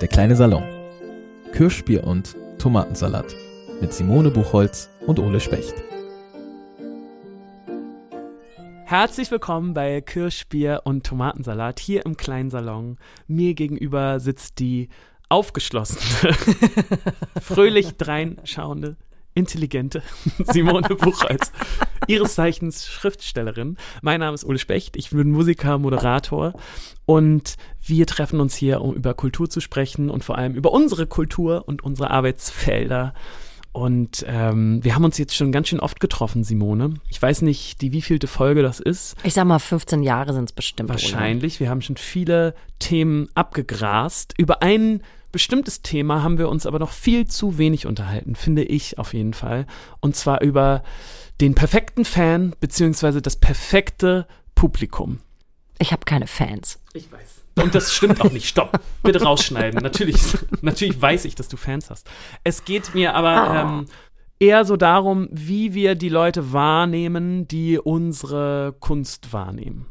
Der kleine Salon. Kirschbier und Tomatensalat mit Simone Buchholz und Ole Specht. Herzlich willkommen bei Kirschbier und Tomatensalat hier im kleinen Salon. Mir gegenüber sitzt die aufgeschlossene, fröhlich dreinschauende, intelligente Simone Buchholz. Ihres Zeichens Schriftstellerin. Mein Name ist Ole Specht. Ich bin Musiker, Moderator und wir treffen uns hier, um über Kultur zu sprechen und vor allem über unsere Kultur und unsere Arbeitsfelder. Und ähm, wir haben uns jetzt schon ganz schön oft getroffen, Simone. Ich weiß nicht, die wievielte Folge das ist. Ich sag mal, 15 Jahre sind es bestimmt. Wahrscheinlich. Oder? Wir haben schon viele Themen abgegrast. Über ein bestimmtes Thema haben wir uns aber noch viel zu wenig unterhalten, finde ich auf jeden Fall. Und zwar über den perfekten Fan beziehungsweise das perfekte Publikum. Ich habe keine Fans. Ich weiß. Und das stimmt auch nicht. Stopp. Bitte rausschneiden. Natürlich, natürlich weiß ich, dass du Fans hast. Es geht mir aber oh. ähm, eher so darum, wie wir die Leute wahrnehmen, die unsere Kunst wahrnehmen.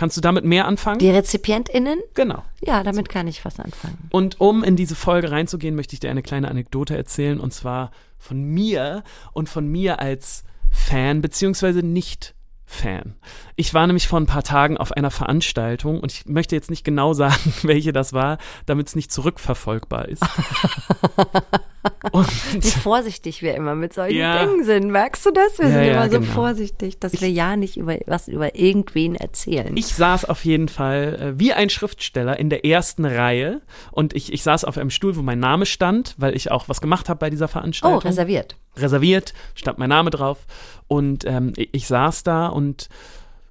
Kannst du damit mehr anfangen? Die RezipientInnen? Genau. Ja, damit kann ich was anfangen. Und um in diese Folge reinzugehen, möchte ich dir eine kleine Anekdote erzählen und zwar von mir und von mir als Fan beziehungsweise nicht Fan. Ich war nämlich vor ein paar Tagen auf einer Veranstaltung und ich möchte jetzt nicht genau sagen, welche das war, damit es nicht zurückverfolgbar ist. Wie vorsichtig wir immer mit solchen ja. Dingen sind. Merkst du das? Wir ja, sind ja, immer so genau. vorsichtig, dass ich, wir ja nicht über was über irgendwen erzählen. Ich saß auf jeden Fall äh, wie ein Schriftsteller in der ersten Reihe und ich, ich saß auf einem Stuhl, wo mein Name stand, weil ich auch was gemacht habe bei dieser Veranstaltung. Oh, reserviert reserviert, stand mein Name drauf und ähm, ich, ich, saß da und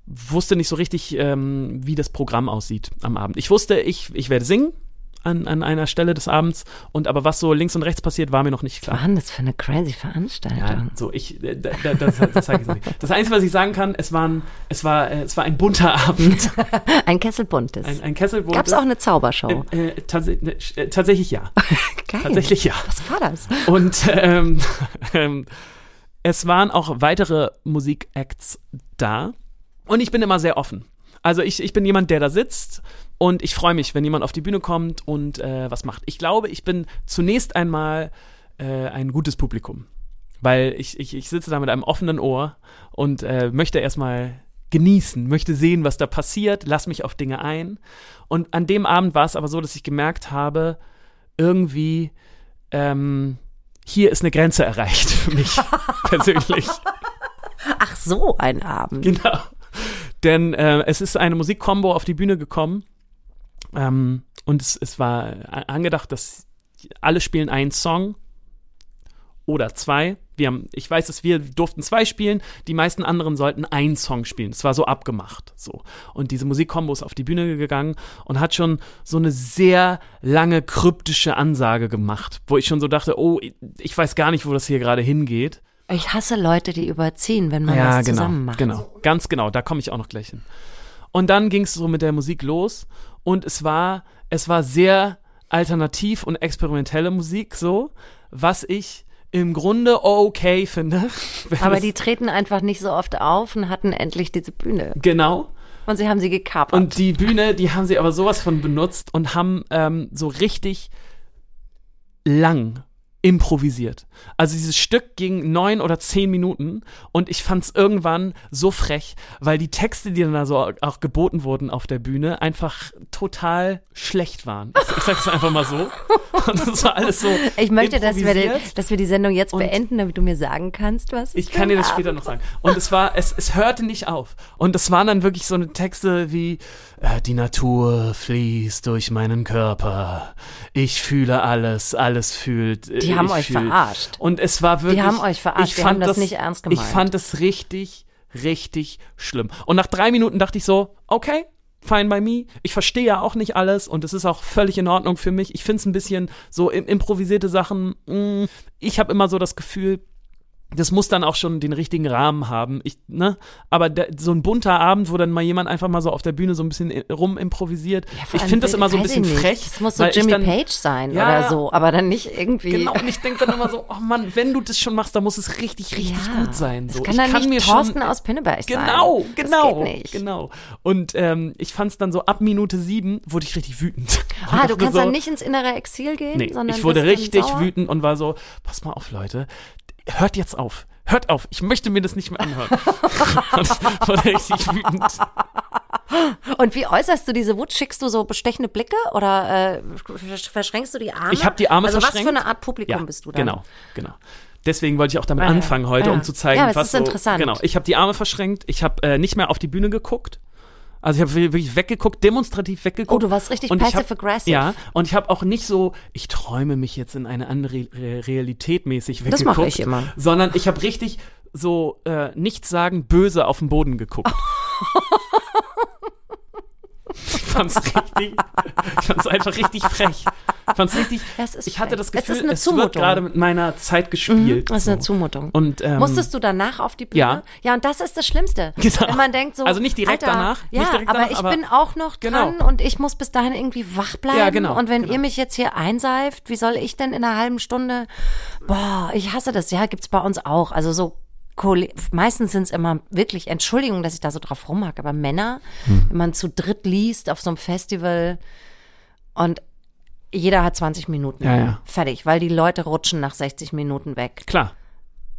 wusste nicht so richtig, ähm, wie das Programm aussieht am Abend. Ich wusste, ich, ich werde singen, an, an einer Stelle des Abends. Und aber was so links und rechts passiert, war mir noch nicht klar. Was war das für eine crazy Veranstaltung? Ja, so ich, äh, da, da, das, das zeige ich nicht. Das Einzige, was ich sagen kann, es war ein, es war, äh, es war ein bunter Abend. ein Kesselbuntes. Ein, ein Kesselbuntes. Gab es auch eine Zaubershow? Äh, äh, tats äh, tatsächlich ja. Geil. Tatsächlich ja. Was war das? Und ähm, ähm, es waren auch weitere Musikacts da. Und ich bin immer sehr offen. Also ich, ich bin jemand, der da sitzt und ich freue mich, wenn jemand auf die Bühne kommt und äh, was macht. Ich glaube, ich bin zunächst einmal äh, ein gutes Publikum. Weil ich, ich, ich sitze da mit einem offenen Ohr und äh, möchte erstmal genießen, möchte sehen, was da passiert, lass mich auf Dinge ein. Und an dem Abend war es aber so, dass ich gemerkt habe, irgendwie, ähm, hier ist eine Grenze erreicht für mich persönlich. Ach so, ein Abend. Genau. Denn äh, es ist eine Musikkombo auf die Bühne gekommen ähm, und es, es war angedacht, dass alle spielen einen Song oder zwei. Wir haben, ich weiß, dass wir durften zwei spielen, die meisten anderen sollten einen Song spielen. Es war so abgemacht. So. Und diese Musikkombo ist auf die Bühne gegangen und hat schon so eine sehr lange kryptische Ansage gemacht, wo ich schon so dachte, oh, ich weiß gar nicht, wo das hier gerade hingeht. Ich hasse Leute, die überziehen, wenn man ja, das genau, zusammen macht. Genau, ganz genau, da komme ich auch noch gleich hin. Und dann ging es so mit der Musik los und es war, es war sehr alternativ und experimentelle Musik so, was ich im Grunde okay finde. Aber die treten einfach nicht so oft auf und hatten endlich diese Bühne. Genau. Und sie haben sie gekapert. Und die Bühne, die haben sie aber sowas von benutzt und haben ähm, so richtig lang improvisiert. Also dieses Stück ging neun oder zehn Minuten und ich fand es irgendwann so frech, weil die Texte, die dann da so auch geboten wurden auf der Bühne, einfach total schlecht waren. Ich, ich sag's einfach mal so. Und das war alles so. Ich möchte, dass wir, die, dass wir die Sendung jetzt beenden, damit du mir sagen kannst, was. Ich kann dir das später noch sagen. Und es war, es, es hörte nicht auf. Und es waren dann wirklich so eine Texte wie äh, die Natur fließt durch meinen Körper. Ich fühle alles, alles fühlt. Die haben euch fühl. verarscht. Und es war wirklich. Die haben euch verarscht. Ich fand das, das nicht ernst gemeint. Ich fand es richtig, richtig schlimm. Und nach drei Minuten dachte ich so, okay, fine by me. Ich verstehe ja auch nicht alles und es ist auch völlig in Ordnung für mich. Ich finde es ein bisschen so improvisierte Sachen. Mh, mm, ich habe immer so das Gefühl, das muss dann auch schon den richtigen Rahmen haben. Ich, ne? Aber der, so ein bunter Abend, wo dann mal jemand einfach mal so auf der Bühne so ein bisschen rum improvisiert. Ja, ich finde das immer so ein bisschen frech. Das muss so Jimmy dann, Page sein ja, oder so, aber dann nicht irgendwie. Genau, und ich denke dann immer so, oh Mann, wenn du das schon machst, dann muss es richtig, richtig ja, gut sein. So. Das kann dann kann nicht Thorsten schon, aus Pinneberg genau, sein. Genau, genau. Genau. Und ähm, ich fand es dann so ab Minute sieben, wurde ich richtig wütend. Ah, du kannst so, dann nicht ins innere Exil gehen, nee, sondern ich wurde richtig wütend und war so, pass mal auf, Leute, hört jetzt auf hört auf, ich möchte mir das nicht mehr anhören. und wurde richtig wütend. Und wie äußerst du diese Wut? Schickst du so bestechende Blicke oder äh, verschränkst du die Arme? Ich habe die Arme also verschränkt. was für eine Art Publikum ja, bist du dann? Genau, genau. Deswegen wollte ich auch damit ah, anfangen heute, ja. um zu zeigen, ja, was ist so, interessant. Genau, ich habe die Arme verschränkt, ich habe äh, nicht mehr auf die Bühne geguckt. Also ich habe wirklich weggeguckt, demonstrativ weggeguckt. Oh, du warst richtig passive-aggressive. Ja, und ich habe auch nicht so, ich träume mich jetzt in eine andere Realität mäßig weggeguckt. Das mache ich immer. Sondern ich habe richtig so äh, nichts sagen böse auf den Boden geguckt. ich fand's richtig, ich fand's einfach richtig frech. Ich fand's richtig, ich hatte das Gefühl, es, es wird gerade mit meiner Zeit gespielt. Mhm, das ist eine Zumutung. Und, ähm, Musstest du danach auf die Bühne? Ja. Ja, und das ist das Schlimmste. Genau. Wenn man denkt so, also nicht direkt Alter, danach. Ja, direkt aber danach, ich aber bin auch noch dran genau. und ich muss bis dahin irgendwie wach bleiben. Ja, genau, und wenn genau. ihr mich jetzt hier einseift, wie soll ich denn in einer halben Stunde, boah, ich hasse das. Ja, gibt's bei uns auch. Also so meistens sind es immer wirklich, Entschuldigung, dass ich da so drauf rumhag, aber Männer, hm. wenn man zu dritt liest auf so einem Festival und jeder hat 20 Minuten. Ja, ja. Fertig, weil die Leute rutschen nach 60 Minuten weg. Klar.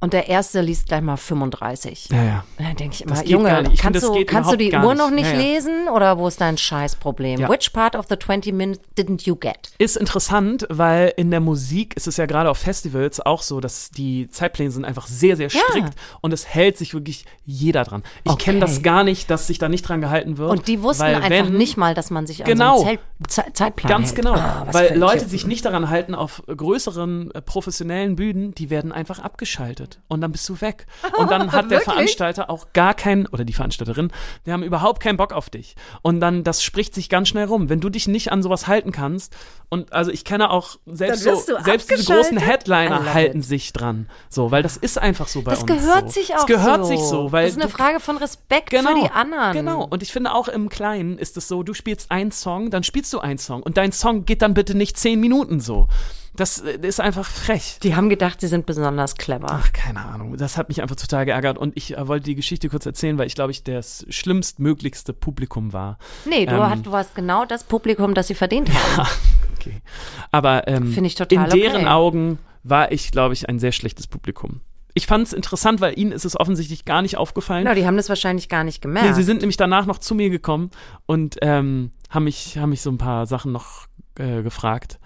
Und der erste liest gleich mal 35. Ja, ja. Und dann denke ich immer, Junge, ich kannst, find, du, kannst du die Uhr noch nicht ja, ja. lesen oder wo ist dein Scheißproblem? Ja. Which part of the 20 minutes didn't you get? Ist interessant, weil in der Musik ist es ja gerade auf Festivals auch so, dass die Zeitpläne sind einfach sehr, sehr strikt und es hält sich wirklich jeder dran. Ich okay. kenne das gar nicht, dass sich da nicht dran gehalten wird. Und die wussten einfach wenn, nicht mal, dass man sich an genau, so einen Zelt, Zeitplan Ganz hält. genau. Ah, weil Leute sich nicht daran halten auf größeren äh, professionellen Bühnen, die werden einfach abgeschaltet wird und dann bist du weg. Und dann hat der Veranstalter auch gar keinen, oder die Veranstalterin, die haben überhaupt keinen Bock auf dich. Und dann, das spricht sich ganz schnell rum. Wenn du dich nicht an sowas halten kannst, und also ich kenne auch selbst so, selbst diese großen Headliner halten it. sich dran. So, weil das ist einfach so bei das uns. Das gehört so. sich auch Das gehört so. sich so, weil. Das ist eine Frage von Respekt genau, für die anderen. Genau. Und ich finde auch im Kleinen ist es so, du spielst einen Song, dann spielst du einen Song und dein Song geht dann bitte nicht zehn Minuten so. Das äh, ist einfach frech. Die haben gedacht, sie sind besonders clever. Ach, keine Ahnung. Das hat mich einfach total geärgert. Und ich äh, wollte die Geschichte kurz erzählen, weil ich glaube, ich das schlimmstmöglichste Publikum war. Nee, du, ähm, hast, du warst genau das Publikum, das sie verdient haben. Okay. Aber ähm, ich total in deren okay. Augen war ich, glaube ich, ein sehr schlechtes Publikum. Ich fand es interessant, weil ihnen ist es offensichtlich gar nicht aufgefallen. Genau, die haben das wahrscheinlich gar nicht gemerkt. Nee, sie sind nämlich danach noch zu mir gekommen und ähm, haben, mich, haben mich so ein paar Sachen noch äh, gefragt.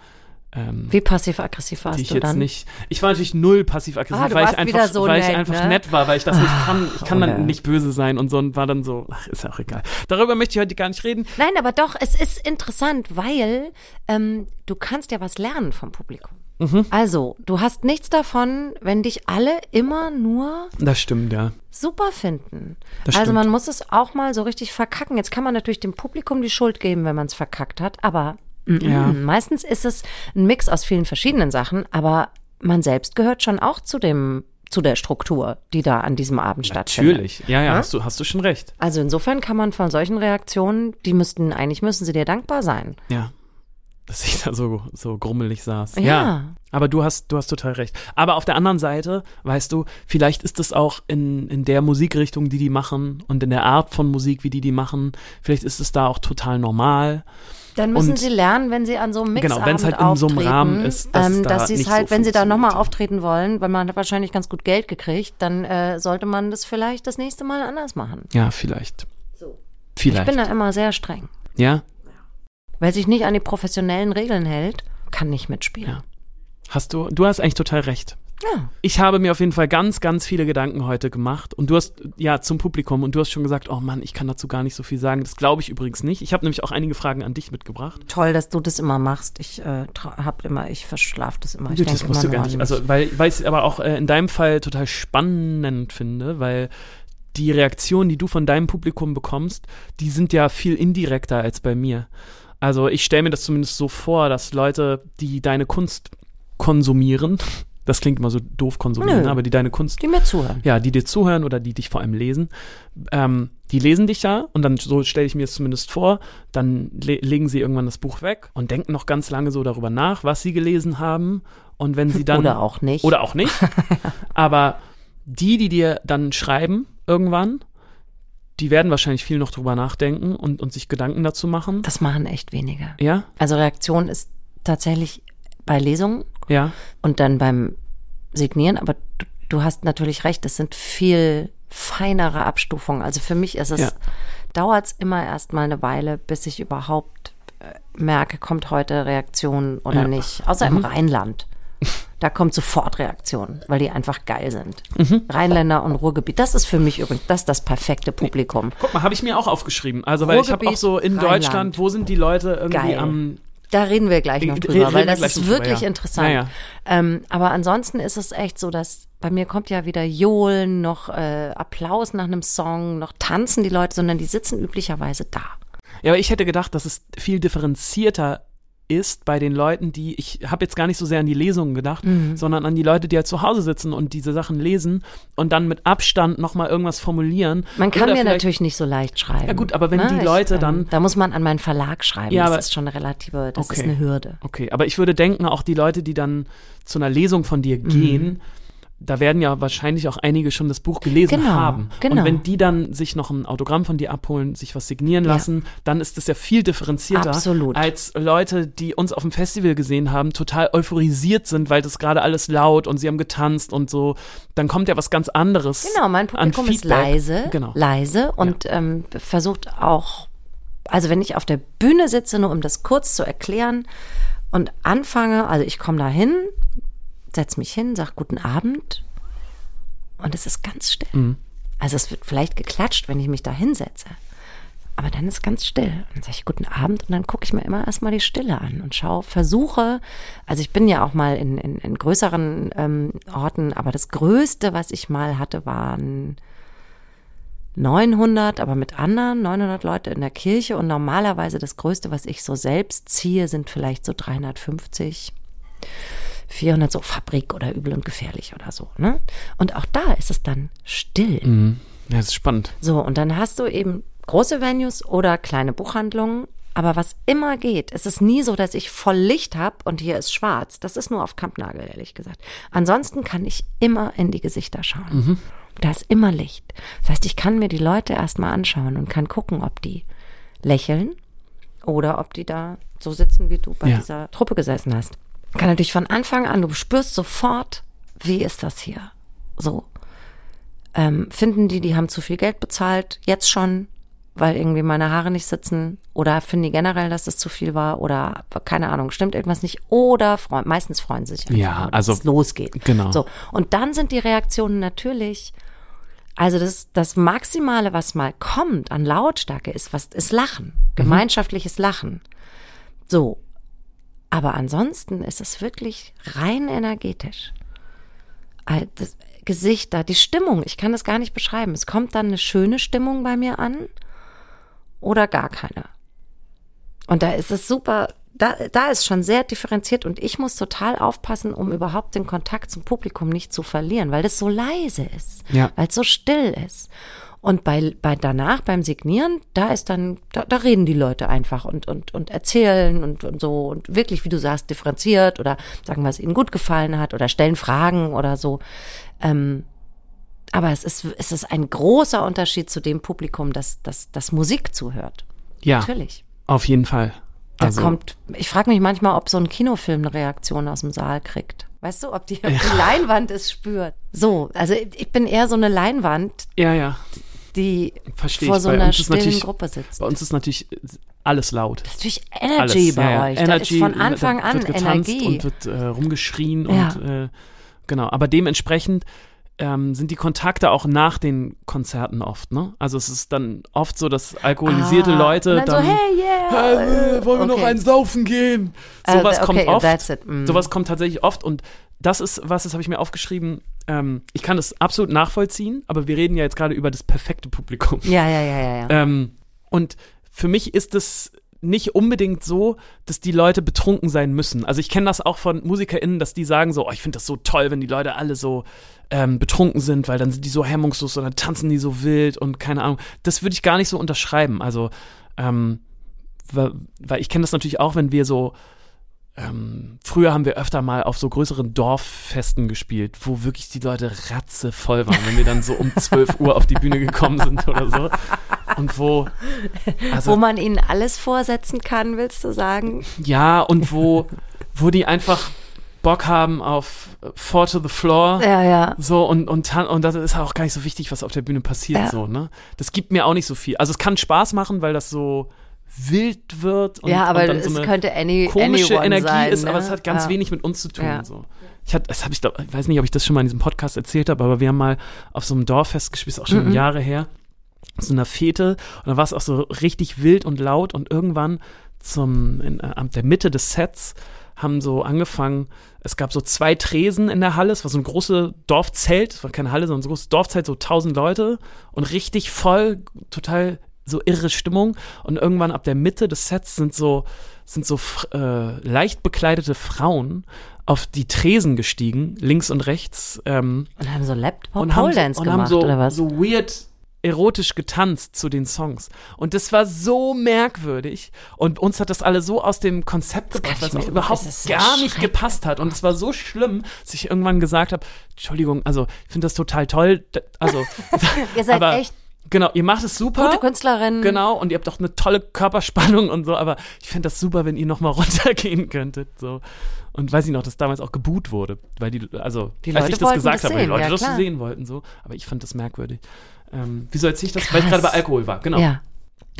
Ähm, Wie passiv-aggressiv warst du dann? Nicht, ich war natürlich null passiv-aggressiv, ah, weil, ich einfach, so weil nett, ich einfach ne? nett war, weil ich das nicht kann. Ich kann oh, dann nicht böse sein und so und war dann so, ach, ist ja auch egal. Darüber möchte ich heute gar nicht reden. Nein, aber doch, es ist interessant, weil ähm, du kannst ja was lernen vom Publikum. Mhm. Also, du hast nichts davon, wenn dich alle immer nur das stimmt, ja. super finden. Das also stimmt. man muss es auch mal so richtig verkacken. Jetzt kann man natürlich dem Publikum die Schuld geben, wenn man es verkackt hat, aber ja. Meistens ist es ein Mix aus vielen verschiedenen Sachen, aber man selbst gehört schon auch zu dem zu der Struktur, die da an diesem Abend stattfindet. Natürlich, ja, ja, ja, Hast, du, hast du schon recht. Also insofern kann man von solchen Reaktionen, die müssten, eigentlich müssen sie dir dankbar sein. Ja. Dass ich da so, so grummelig saß. Ja. ja. Aber du hast, du hast total recht. Aber auf der anderen Seite, weißt du, vielleicht ist es auch in, in der Musikrichtung, die die machen und in der Art von Musik, wie die die machen, vielleicht ist es da auch total normal. Dann müssen und, sie lernen, wenn sie an so einem Mixabend genau, wenn es halt in so einem Rahmen ist, dass, ähm, da dass sie es halt, so wenn sie da nochmal auftreten wollen, weil man hat wahrscheinlich ganz gut Geld gekriegt, dann äh, sollte man das vielleicht das nächste Mal anders machen. Ja, vielleicht. So. Vielleicht. Ich bin da immer sehr streng. Ja? Wer sich nicht an die professionellen Regeln hält, kann nicht mitspielen. Ja. Hast du, du hast eigentlich total recht. Ja. Ich habe mir auf jeden Fall ganz, ganz viele Gedanken heute gemacht. Und du hast, ja, zum Publikum. Und du hast schon gesagt, oh Mann, ich kann dazu gar nicht so viel sagen. Das glaube ich übrigens nicht. Ich habe nämlich auch einige Fragen an dich mitgebracht. Toll, dass du das immer machst. Ich äh, hab immer, ich verschlafe das immer. Ich das musst du gar nicht. Also, weil, weil ich es aber auch äh, in deinem Fall total spannend finde, weil die Reaktionen, die du von deinem Publikum bekommst, die sind ja viel indirekter als bei mir. Also ich stelle mir das zumindest so vor, dass Leute, die deine Kunst konsumieren, Das klingt immer so doof konsumieren, Nö. aber die deine Kunst Die mir zuhören. ja, die dir zuhören oder die dich vor allem lesen, ähm, die lesen dich ja und dann, so stelle ich mir es zumindest vor, dann le legen sie irgendwann das Buch weg und denken noch ganz lange so darüber nach, was sie gelesen haben und wenn sie dann... Oder auch nicht. Oder auch nicht. Aber die, die dir dann schreiben irgendwann, die werden wahrscheinlich viel noch drüber nachdenken und, und sich Gedanken dazu machen. Das machen echt wenige. Ja, Also Reaktion ist tatsächlich bei Lesungen ja, und dann beim Signieren, aber du, du hast natürlich recht, es sind viel feinere Abstufungen. Also für mich ist es, Ja. dauert es immer erst mal eine Weile, bis ich überhaupt äh, merke, kommt heute Reaktion oder Ja. nicht. Außer im Rheinland. Da kommt sofort Reaktion, weil die einfach geil sind. Rheinländer und Ruhrgebiet, das ist für mich übrigens, das das perfekte Publikum. Guck mal, habe ich mir auch aufgeschrieben. Also, weil ich habe auch Ruhrgebiet, so in Rheinland. Deutschland, wo sind die Leute irgendwie Geil. am. Da reden wir gleich noch drüber, weil das ist drüber, wirklich ja. interessant. Ja, ja. Ähm, aber ansonsten ist es echt so, dass bei mir kommt ja weder Johlen noch äh, Applaus nach einem Song, noch tanzen die Leute, sondern die sitzen üblicherweise da. Ja, aber ich hätte gedacht, dass es viel differenzierter ist bei den Leuten, die, ich habe jetzt gar nicht so sehr an die Lesungen gedacht, Mhm. sondern an die Leute, die halt zu Hause sitzen und diese Sachen lesen und dann mit Abstand nochmal irgendwas formulieren. Man kann mir natürlich nicht so leicht schreiben. Ja gut, aber wenn die Leute dann- Da muss man an meinen Verlag schreiben. Ja, das aber- ist schon eine relative, das Okay. ist eine Hürde. Okay, aber ich würde denken, auch die Leute, die dann zu einer Lesung von dir gehen, da werden ja wahrscheinlich auch einige schon das Buch gelesen Genau, haben. genau. Und wenn die dann sich noch ein Autogramm von dir abholen, sich was signieren Ja. lassen, dann ist das ja viel differenzierter, Absolut. als Leute, die uns auf dem Festival gesehen haben, total euphorisiert sind, weil das gerade alles laut und sie haben getanzt und so. Dann kommt ja was ganz anderes. Genau, mein Publikum ist leise, Genau. leise und ähm, versucht auch, also wenn ich auf der Bühne sitze, nur um das kurz zu erklären und anfange, also ich komme da hin, setz mich hin, sag guten Abend und es ist ganz still. Mhm. Also es wird vielleicht geklatscht, wenn ich mich da hinsetze. Aber dann ist ganz still. Dann sage ich guten Abend und dann gucke ich mir immer erstmal die Stille an und schaue, versuche, also ich bin ja auch mal in, in, in größeren ähm, Orten, aber das Größte, was ich mal hatte, waren 900, aber mit anderen 900 Leute in der Kirche und normalerweise das Größte, was ich so selbst ziehe, sind vielleicht so 350. 400 so Fabrik oder übel und gefährlich oder so. Ne? Und auch da ist es dann still. Mhm. Ja, das ist spannend. So, und dann hast du eben große Venues oder kleine Buchhandlungen. Aber was immer geht, es ist nie so, dass ich voll Licht habe und hier ist schwarz. Das ist nur auf Kampnagel, ehrlich gesagt. Ansonsten kann ich immer in die Gesichter schauen. Da ist immer Licht. Das heißt, ich kann mir die Leute erstmal anschauen und kann gucken, ob die lächeln oder ob die da so sitzen, wie du bei Ja. dieser Truppe gesessen hast. Kann natürlich von Anfang an, du spürst sofort, wie ist das hier? So, ähm, finden die, die haben zu viel Geld bezahlt, jetzt schon, weil irgendwie meine Haare nicht sitzen oder finden die generell, dass das zu viel war oder keine Ahnung, stimmt irgendwas nicht oder freuen, meistens freuen sie sich einfach Ja, also- es losgeht. genau. So und dann sind die Reaktionen natürlich also das, das Maximale, was mal kommt an Lautstärke, ist was ist Lachen, gemeinschaftliches Lachen. So, aber ansonsten ist es wirklich rein energetisch. Das Gesichter, die Stimmung, ich kann das gar nicht beschreiben. Es kommt dann eine schöne Stimmung bei mir an oder gar keine. Und da ist es super, da, da ist schon sehr differenziert und ich muss total aufpassen, um überhaupt den Kontakt zum Publikum nicht zu verlieren, weil das so leise ist, Ja. weil es so still ist. Und bei, bei danach, beim Signieren, da ist dann, da, da reden die Leute einfach und, und, und erzählen und, und so und wirklich, wie du sagst, differenziert oder sagen, was ihnen gut gefallen hat oder stellen Fragen oder so. Ähm, aber es ist, es ist ein großer Unterschied zu dem Publikum, das, das, das Musik zuhört. Ja, Natürlich. auf jeden Fall. Da Also, kommt, ich frage mich manchmal, ob so ein Kinofilm eine Reaktion aus dem Saal kriegt. Weißt du, ob die, ob die Leinwand es spürt. So, also ich ich bin eher so eine Leinwand, ja, ja, die verstehe vor ich. so Bei einer ist stillen Gruppe sitzt. bei uns ist natürlich alles laut. Natürlich Energy Alles, bei ja, euch. Energy, da ist von Anfang an wird getanzt Energie. und wird äh, rumgeschrien Ja. und äh, genau. Aber dementsprechend ähm, sind die Kontakte auch nach den Konzerten oft, ne? Also es ist dann oft so, dass alkoholisierte Ah, Leute dann, dann, so, hey, yeah. Hey, wollen wir noch Okay. einen saufen gehen? Äh, Sowas okay, kommt oft. Mm. Sowas kommt tatsächlich oft und das ist was, das habe ich mir aufgeschrieben. Ähm, ich kann das absolut nachvollziehen, aber wir reden ja jetzt gerade über das perfekte Publikum. Ja, ja, ja, ja, ja. Ähm, und für mich ist es nicht unbedingt so, dass die Leute betrunken sein müssen. Also ich kenne das auch von MusikerInnen, dass die sagen so, oh, ich finde das so toll, wenn die Leute alle so ähm, betrunken sind, weil dann sind die so hemmungslos und dann tanzen die so wild und keine Ahnung. Das würde ich gar nicht so unterschreiben. Also, ähm, weil, weil ich kenne das natürlich auch, wenn wir so ähm, früher haben wir öfter mal auf so größeren Dorffesten gespielt, wo wirklich die Leute ratzevoll waren, wenn wir dann so um 12 Uhr auf die Bühne gekommen sind oder so. Und wo. Also, Wo man ihnen alles vorsetzen kann, willst du sagen? ja, und wo, wo die einfach Bock haben auf Four to the Floor. Ja, ja. So, und, und, und das ist auch gar nicht so wichtig, was auf der Bühne passiert, Ja. so, ne? Das gibt mir auch nicht so viel. Also, es kann Spaß machen, weil das so wild wird. Und, ja, aber und dann es so eine könnte any, komische Energie sein, ist, ne? aber es hat ganz ja. wenig mit uns zu tun. Ja. So. Ich, hat, das hab ich, glaub- ich weiß nicht, ob ich das schon mal in diesem Podcast erzählt habe, aber wir haben mal auf so einem Dorffest gespielt, ist auch schon Mhm. Jahre her, so einer Fete und da war es auch so richtig wild und laut und irgendwann zum, in, äh, an der Mitte des Sets haben so angefangen, es gab so zwei Tresen in der Halle, es war so ein großes Dorfzelt, es war keine Halle, sondern so ein großes Dorfzelt, so tausend Leute und richtig voll, total so irre Stimmung und irgendwann ab der Mitte des Sets sind so sind so äh, leicht bekleidete Frauen auf die Tresen gestiegen, links und rechts ähm, Und haben so Laptop und haben, Dance und haben gemacht, so, oder was? so weird erotisch getanzt zu den Songs. Und das war so merkwürdig. Und uns hat das alle so aus dem Konzept gebracht, weil es auch überhaupt so gar nicht gepasst hat. Und es war so schlimm, dass ich irgendwann gesagt habe, Entschuldigung, also ich finde das total toll. Also, Ihr seid aber, echt genau, ihr macht es super. gute Künstlerin. Genau, und ihr habt auch eine tolle Körperspannung und so, aber ich fände das super, wenn ihr nochmal runtergehen könntet. So. Und weiß ich noch, dass damals auch geboot wurde, weil die, also, Die als Leute ich das gesagt das habe, weil die sehen, Leute ja, das klar. sehen wollten, so. Aber ich fand das merkwürdig. Ähm, wieso erzähle ich das? Weil ich Krass. gerade bei Alkohol war, genau. Ja.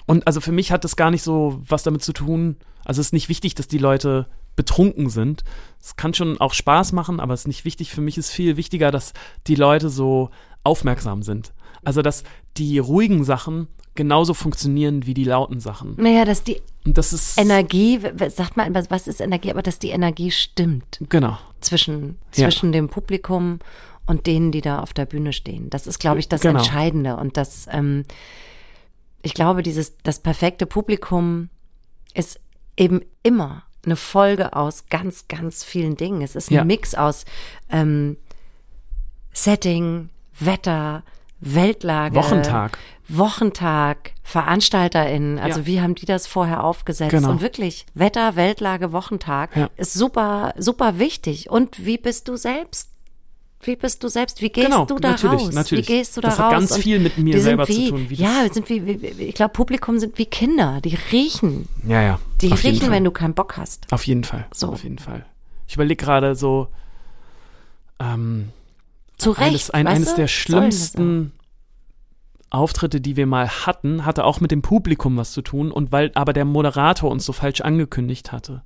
Und also für mich hat das gar nicht so was damit zu tun. Also es ist nicht wichtig, dass die Leute betrunken sind. Es kann schon auch Spaß machen, aber es ist nicht wichtig. Für mich ist viel wichtiger, dass die Leute so aufmerksam sind. Also dass die ruhigen Sachen genauso funktionieren wie die lauten Sachen. Naja, dass die das ist Energie, sagt man, was ist Energie, aber dass die Energie stimmt genau. zwischen, Ja. zwischen dem Publikum und denen, die da auf der Bühne stehen. Das ist, glaube ich, das Genau. Entscheidende. Und das, ähm, ich glaube, dieses, das perfekte Publikum ist eben immer eine Folge aus ganz, ganz vielen Dingen. Es ist ein Ja. Mix aus ähm, Setting, Wetter, Weltlage. Wochentag. Wochentag, VeranstalterInnen, also Ja. wie haben die das vorher aufgesetzt? Genau. Und wirklich, Wetter, Weltlage, Wochentag Ja. ist super, super wichtig. Und wie bist du selbst? Wie bist du selbst? Wie gehst Genau, du da natürlich, raus? natürlich. Wie gehst du da Das raus? hat ganz Und viel mit mir selber zu wie, tun, wie ja, das- wir sind wie, wie, ich glaube, Publikum sind wie Kinder. Die riechen. Ja, ja. Die riechen, wenn du keinen Bock hast. Auf jeden Fall. So. Auf jeden Fall. Ich überlege gerade so, ähm, Zu Recht. eines, ein, eines der das schlimmsten Auftritte, die wir mal hatten, hatte auch mit dem Publikum was zu tun und weil aber der Moderator uns so falsch angekündigt hatte.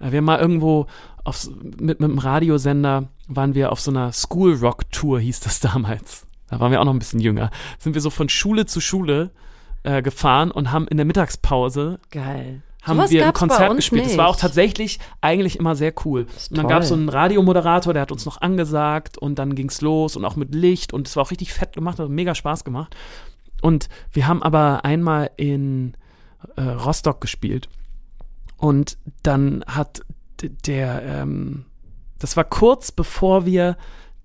Äh, Wir haben mal irgendwo auf, mit, mit einem Radiosender waren wir auf so einer School Rock Tour, hieß das damals. Da waren wir auch noch ein bisschen jünger. Sind wir so von Schule zu Schule äh, gefahren und haben in der Mittagspause. Geil. Haben Sowas wir ein Konzert gespielt. Das war auch nicht. tatsächlich eigentlich immer sehr cool. Und dann gab es so einen Radiomoderator, der hat uns noch angesagt und dann ging's los und auch mit Licht und es war auch richtig fett gemacht, hat mega Spaß gemacht. Und wir haben aber einmal in äh, Rostock gespielt und dann hat der, ähm, das war kurz bevor wir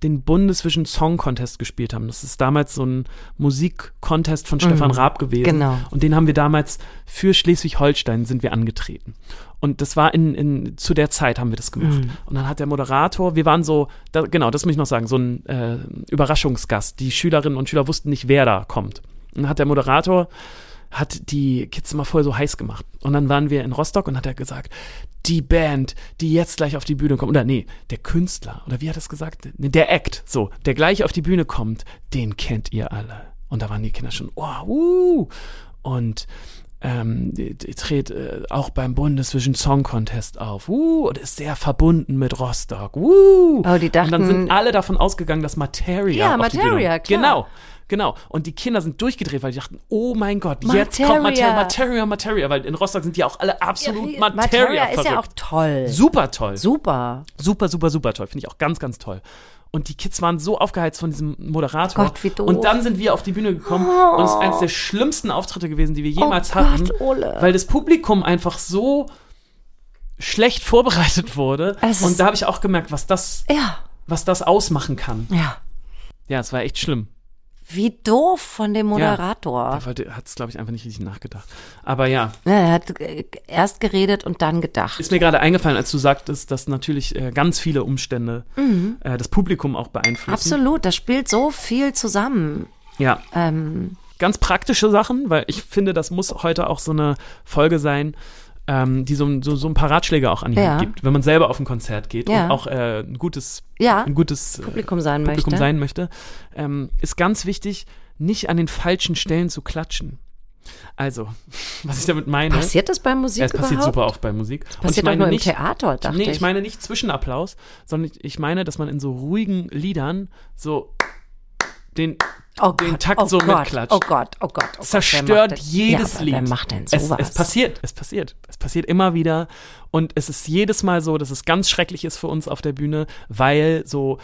den Bundesvision Song Contest gespielt haben. Das ist damals so ein Musikcontest von Stefan Raab gewesen. Genau. Und den haben wir damals für Schleswig-Holstein sind wir angetreten. Und das war in, in zu der Zeit haben wir das gemacht. Und dann hat der Moderator, wir waren so, da, genau, das muss ich noch sagen, so ein äh, Überraschungsgast. Die Schülerinnen und Schüler wussten nicht, wer da kommt. Und dann hat der Moderator hat die Kids immer voll so heiß gemacht. Und dann waren wir in Rostock und hat er gesagt, die Band, die jetzt gleich auf die Bühne kommt, oder nee, der Künstler, oder wie hat er es gesagt? Nee, der Act, so, der gleich auf die Bühne kommt, den kennt ihr alle. Und da waren die Kinder schon, oh, uh. Und ähm, die, die tritt äh, auch beim Bundesvision Song Contest auf. Uh, und ist sehr verbunden mit Rostock. Uh. Oh, die und dann dachten- sind alle davon ausgegangen, dass Materia Ja, auf die Bühne Materia, klar. Genau. Genau. Und die Kinder sind durchgedreht, weil die dachten, oh mein Gott, jetzt kommt Materia. Materia, Materia, Materia, weil in Rostock sind die auch alle absolut Materia, Materia ist ja auch toll. Super toll. Super. Super, super, super toll. Finde ich auch ganz, ganz toll. und die Kids waren so aufgeheizt von diesem Moderator. Gott, wie doof. Und dann sind wir auf die Bühne gekommen und es ist eines der schlimmsten Auftritte gewesen, die wir jemals Oh Gott, hatten, Ole. weil das Publikum einfach so schlecht vorbereitet wurde. Und da habe ich auch gemerkt, was das, Ja, was das ausmachen kann. ja. Ja, es war echt schlimm. Wie doof von dem Moderator. Er hat es, glaube ich, einfach nicht richtig nachgedacht. Aber ja, Ja, er hat äh, erst geredet und dann gedacht. ist mir gerade eingefallen, als du sagtest, dass natürlich äh, ganz viele Umstände äh, das Publikum auch beeinflussen. Mhm. Absolut, das spielt so viel zusammen. Ja, Ähm, ganz praktische Sachen, weil ich finde, das muss heute auch so eine Folge sein, ähm, die so, ein- so, so ein paar Ratschläge auch an die Ja. Hand gibt, wenn man selber auf ein Konzert geht Ja. und auch äh, ein gutes, ja, ein gutes äh, Publikum sein Publikum möchte. sein möchte, ähm, ist ganz wichtig, nicht an den falschen Stellen zu klatschen. Also, was ich damit meine, Passiert das bei Musik ja, es passiert überhaupt? super oft bei Musik. Und ich Passiert meine nur im nicht, Theater, dachte nee, ich. ich meine nicht Zwischenapplaus, sondern ich meine, dass man in so ruhigen Liedern so den oh den Gott, Takt oh so Gott, mitklatscht. Oh Gott, oh Gott, oh Gott. zerstört jedes ja, Lied. Wer macht denn es, sowas? es passiert, es passiert. Es passiert immer wieder. Und es ist jedes Mal so, dass es ganz schrecklich ist für uns auf der Bühne, weil so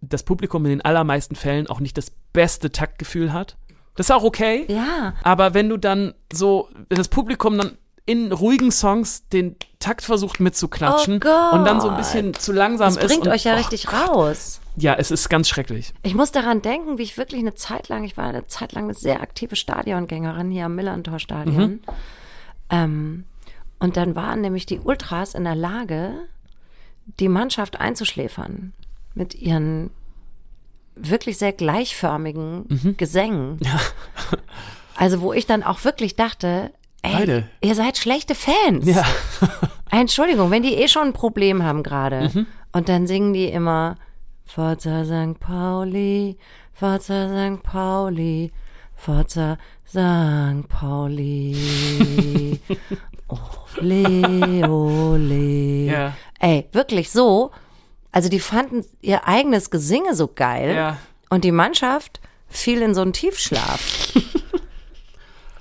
das Publikum in den allermeisten Fällen auch nicht das beste Taktgefühl hat. Das ist auch okay. Ja, Aber wenn du dann so, wenn das Publikum dann in ruhigen Songs den Takt versucht mitzuklatschen Oh Gott. und dann so ein bisschen zu langsam das ist. bringt und, euch ja oh, richtig raus. Ja, es ist ganz schrecklich. Ich muss daran denken, wie ich wirklich eine Zeit lang, ich war eine Zeit lang eine sehr aktive Stadiongängerin hier am Millantor-Stadion. Mhm. Ähm, und dann waren nämlich die Ultras in der Lage, die Mannschaft einzuschläfern mit ihren wirklich sehr gleichförmigen Mhm. Gesängen. Also wo ich dann auch wirklich dachte, ey, Leute. ihr seid schlechte Fans. Ja. Entschuldigung, wenn die eh schon ein Problem haben gerade. Mhm. Und dann singen die immer Forza St. Pauli, Forza St. Pauli, Forza St. Pauli. Ole, ole. Ja. Ey, wirklich so. Also die fanden ihr eigenes Gesinge so geil. Ja. Und die Mannschaft fiel in so einen Tiefschlaf.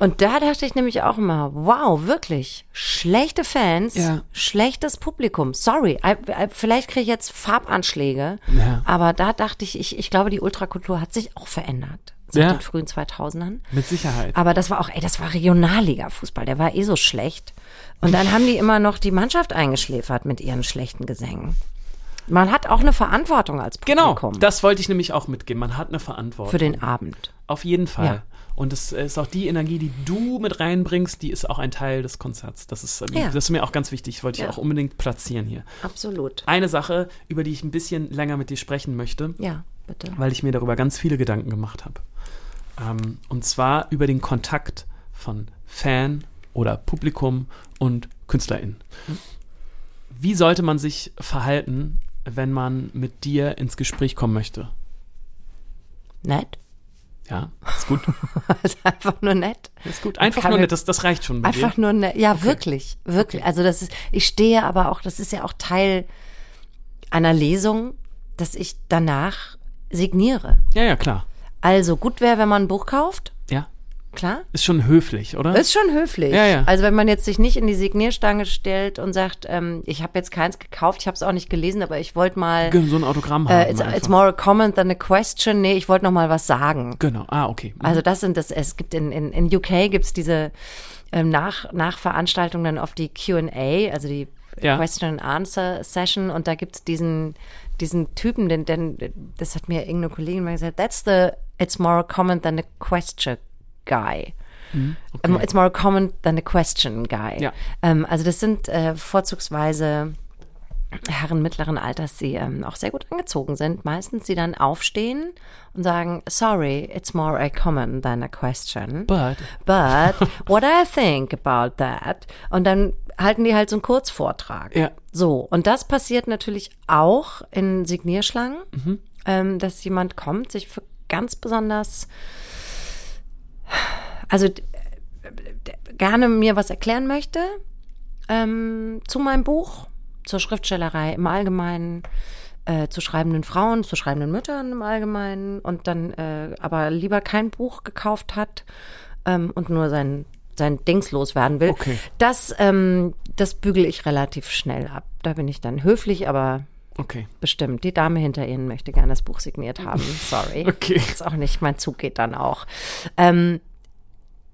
Und da dachte ich nämlich auch immer, wow, wirklich, schlechte Fans, Ja. schlechtes Publikum. Sorry, vielleicht kriege ich jetzt Farbanschläge, Ja. aber da dachte ich, ich, ich glaube, die Ultrakultur hat sich auch verändert seit Ja. den frühen 2000ern. Mit Sicherheit. Aber das war auch, ey, das war Regionalliga-Fußball, der war eh so schlecht. Und dann haben die immer noch die Mannschaft eingeschläfert mit ihren schlechten Gesängen. Man hat auch eine Verantwortung als Genau, Publikum das wollte ich nämlich auch mitgeben. Man hat eine Verantwortung. für den Abend. Auf jeden Fall. Ja. Und es ist auch die Energie, die du mit reinbringst, die ist auch ein Teil des Konzerts. Das ist, ähm, Ja. das ist mir auch ganz wichtig. Wollte ich Ja. auch unbedingt platzieren hier. Absolut. Eine Sache, über die ich ein bisschen länger mit dir sprechen möchte, Ja, bitte. weil ich mir darüber ganz viele Gedanken gemacht habe. Ähm, und zwar über den Kontakt von Fan oder Publikum und KünstlerInnen. Wie sollte man sich verhalten, wenn man mit dir ins Gespräch kommen möchte? Nett. Ja, ist gut. ist einfach nur nett. Ist gut. Einfach nur nett, das, das reicht schon. Einfach dir. nur nett. Ja, wirklich, wirklich. Also das ist, ich stehe aber auch, das ist ja auch Teil einer Lesung, dass ich danach signiere. Ja, ja, klar. Also gut wäre, wenn man ein Buch kauft. Klar. Ist schon höflich, oder? Ist schon höflich. Ja, ja. Also wenn man jetzt sich nicht in die Signierstange stellt und sagt, ähm, ich habe jetzt keins gekauft, ich habe es auch nicht gelesen, aber ich wollte mal, so ein Autogramm haben. äh, it's, it's more a comment than a question. Nee, ich wollte noch mal was sagen. genau. Ah, okay. Also das sind das, es gibt in, in, in UK gibt's diese ähm, Nach, Nachveranstaltungen dann auf die Q&A, also die Ja. Question and Answer Session und da gibt's diesen, diesen Typen, den, den, das hat mir irgendeine Kollegin mal gesagt, that's the, it's more a comment than a question guy. Ähm, It's more a comment than a question guy. Ja. Ähm, also das sind äh, vorzugsweise Herren mittleren Alters, die ähm, auch sehr gut angezogen sind, meistens, die dann aufstehen und sagen, sorry, it's more a comment than a question. But. But what I think about that. Und dann halten die halt so einen Kurzvortrag. Ja. So, und das passiert natürlich auch in Signierschlangen, Mhm. ähm, dass jemand kommt, sich für ganz besonders, also gerne mir was erklären möchte ähm, zu meinem Buch, zur Schriftstellerei im Allgemeinen, äh, zu schreibenden Frauen, zu schreibenden Müttern im Allgemeinen und dann äh, aber lieber kein Buch gekauft hat ähm, und nur sein sein Dings loswerden will. Okay. Das, ähm, das bügel ich relativ schnell ab. Da bin ich dann höflich, aber Okay. Bestimmt. Die Dame hinter Ihnen möchte gerne das Buch signiert haben. Sorry. Okay. Ist auch nicht. Mein Zug geht dann auch. Ähm,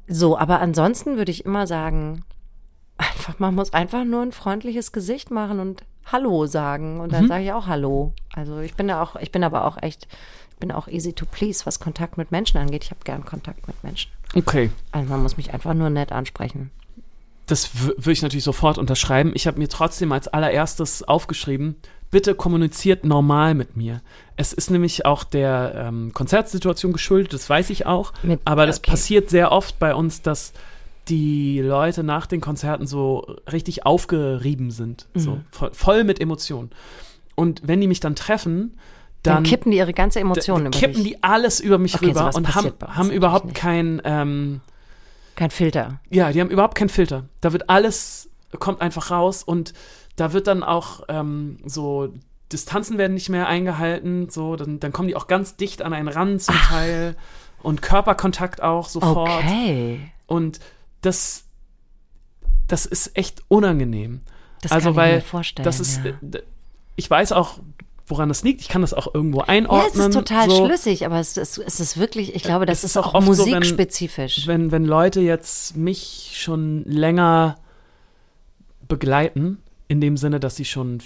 so, aber ansonsten würde ich immer sagen, einfach, man muss einfach nur ein freundliches Gesicht machen und Hallo sagen. Und dann Mhm. sage ich auch Hallo. Also ich bin da auch, ich bin aber auch echt, ich bin auch easy to please, was Kontakt mit Menschen angeht. Ich habe gern Kontakt mit Menschen. Okay. Also man muss mich einfach nur nett ansprechen. Das würde ich natürlich sofort unterschreiben. Ich habe mir trotzdem als allererstes aufgeschrieben, bitte kommuniziert normal mit mir. Es ist nämlich auch der ähm, Konzertsituation geschuldet, das weiß ich auch. Mit- aber das okay. passiert sehr oft bei uns, dass die Leute nach den Konzerten so richtig aufgerieben sind. Mhm. So voll, voll mit Emotionen. Und wenn die mich dann treffen, Dann, dann, kippen die ihre ganze Emotionen dann über kippen dich. die alles über mich Okay, rüber und haben, haben überhaupt kein ähm, Kein Filter. ja, die haben überhaupt keinen Filter. Da wird alles, kommt einfach raus und da wird dann auch ähm, so, Distanzen werden nicht mehr eingehalten, so, dann, dann kommen die auch ganz dicht an einen ran zum Teil und Körperkontakt auch sofort. Okay. Und das, das ist echt unangenehm. Das also, kann ich weil mir vorstellen. das ist, ja. äh, ich weiß auch, woran das liegt. Ich kann das auch irgendwo Ja, einordnen. es ist total so. schlüssig, aber es ist, es ist wirklich, ich glaube, das es ist, ist auch auch oft so, wenn- musikspezifisch. wenn, wenn Leute jetzt mich schon länger begleiten, in dem Sinne, dass sie schon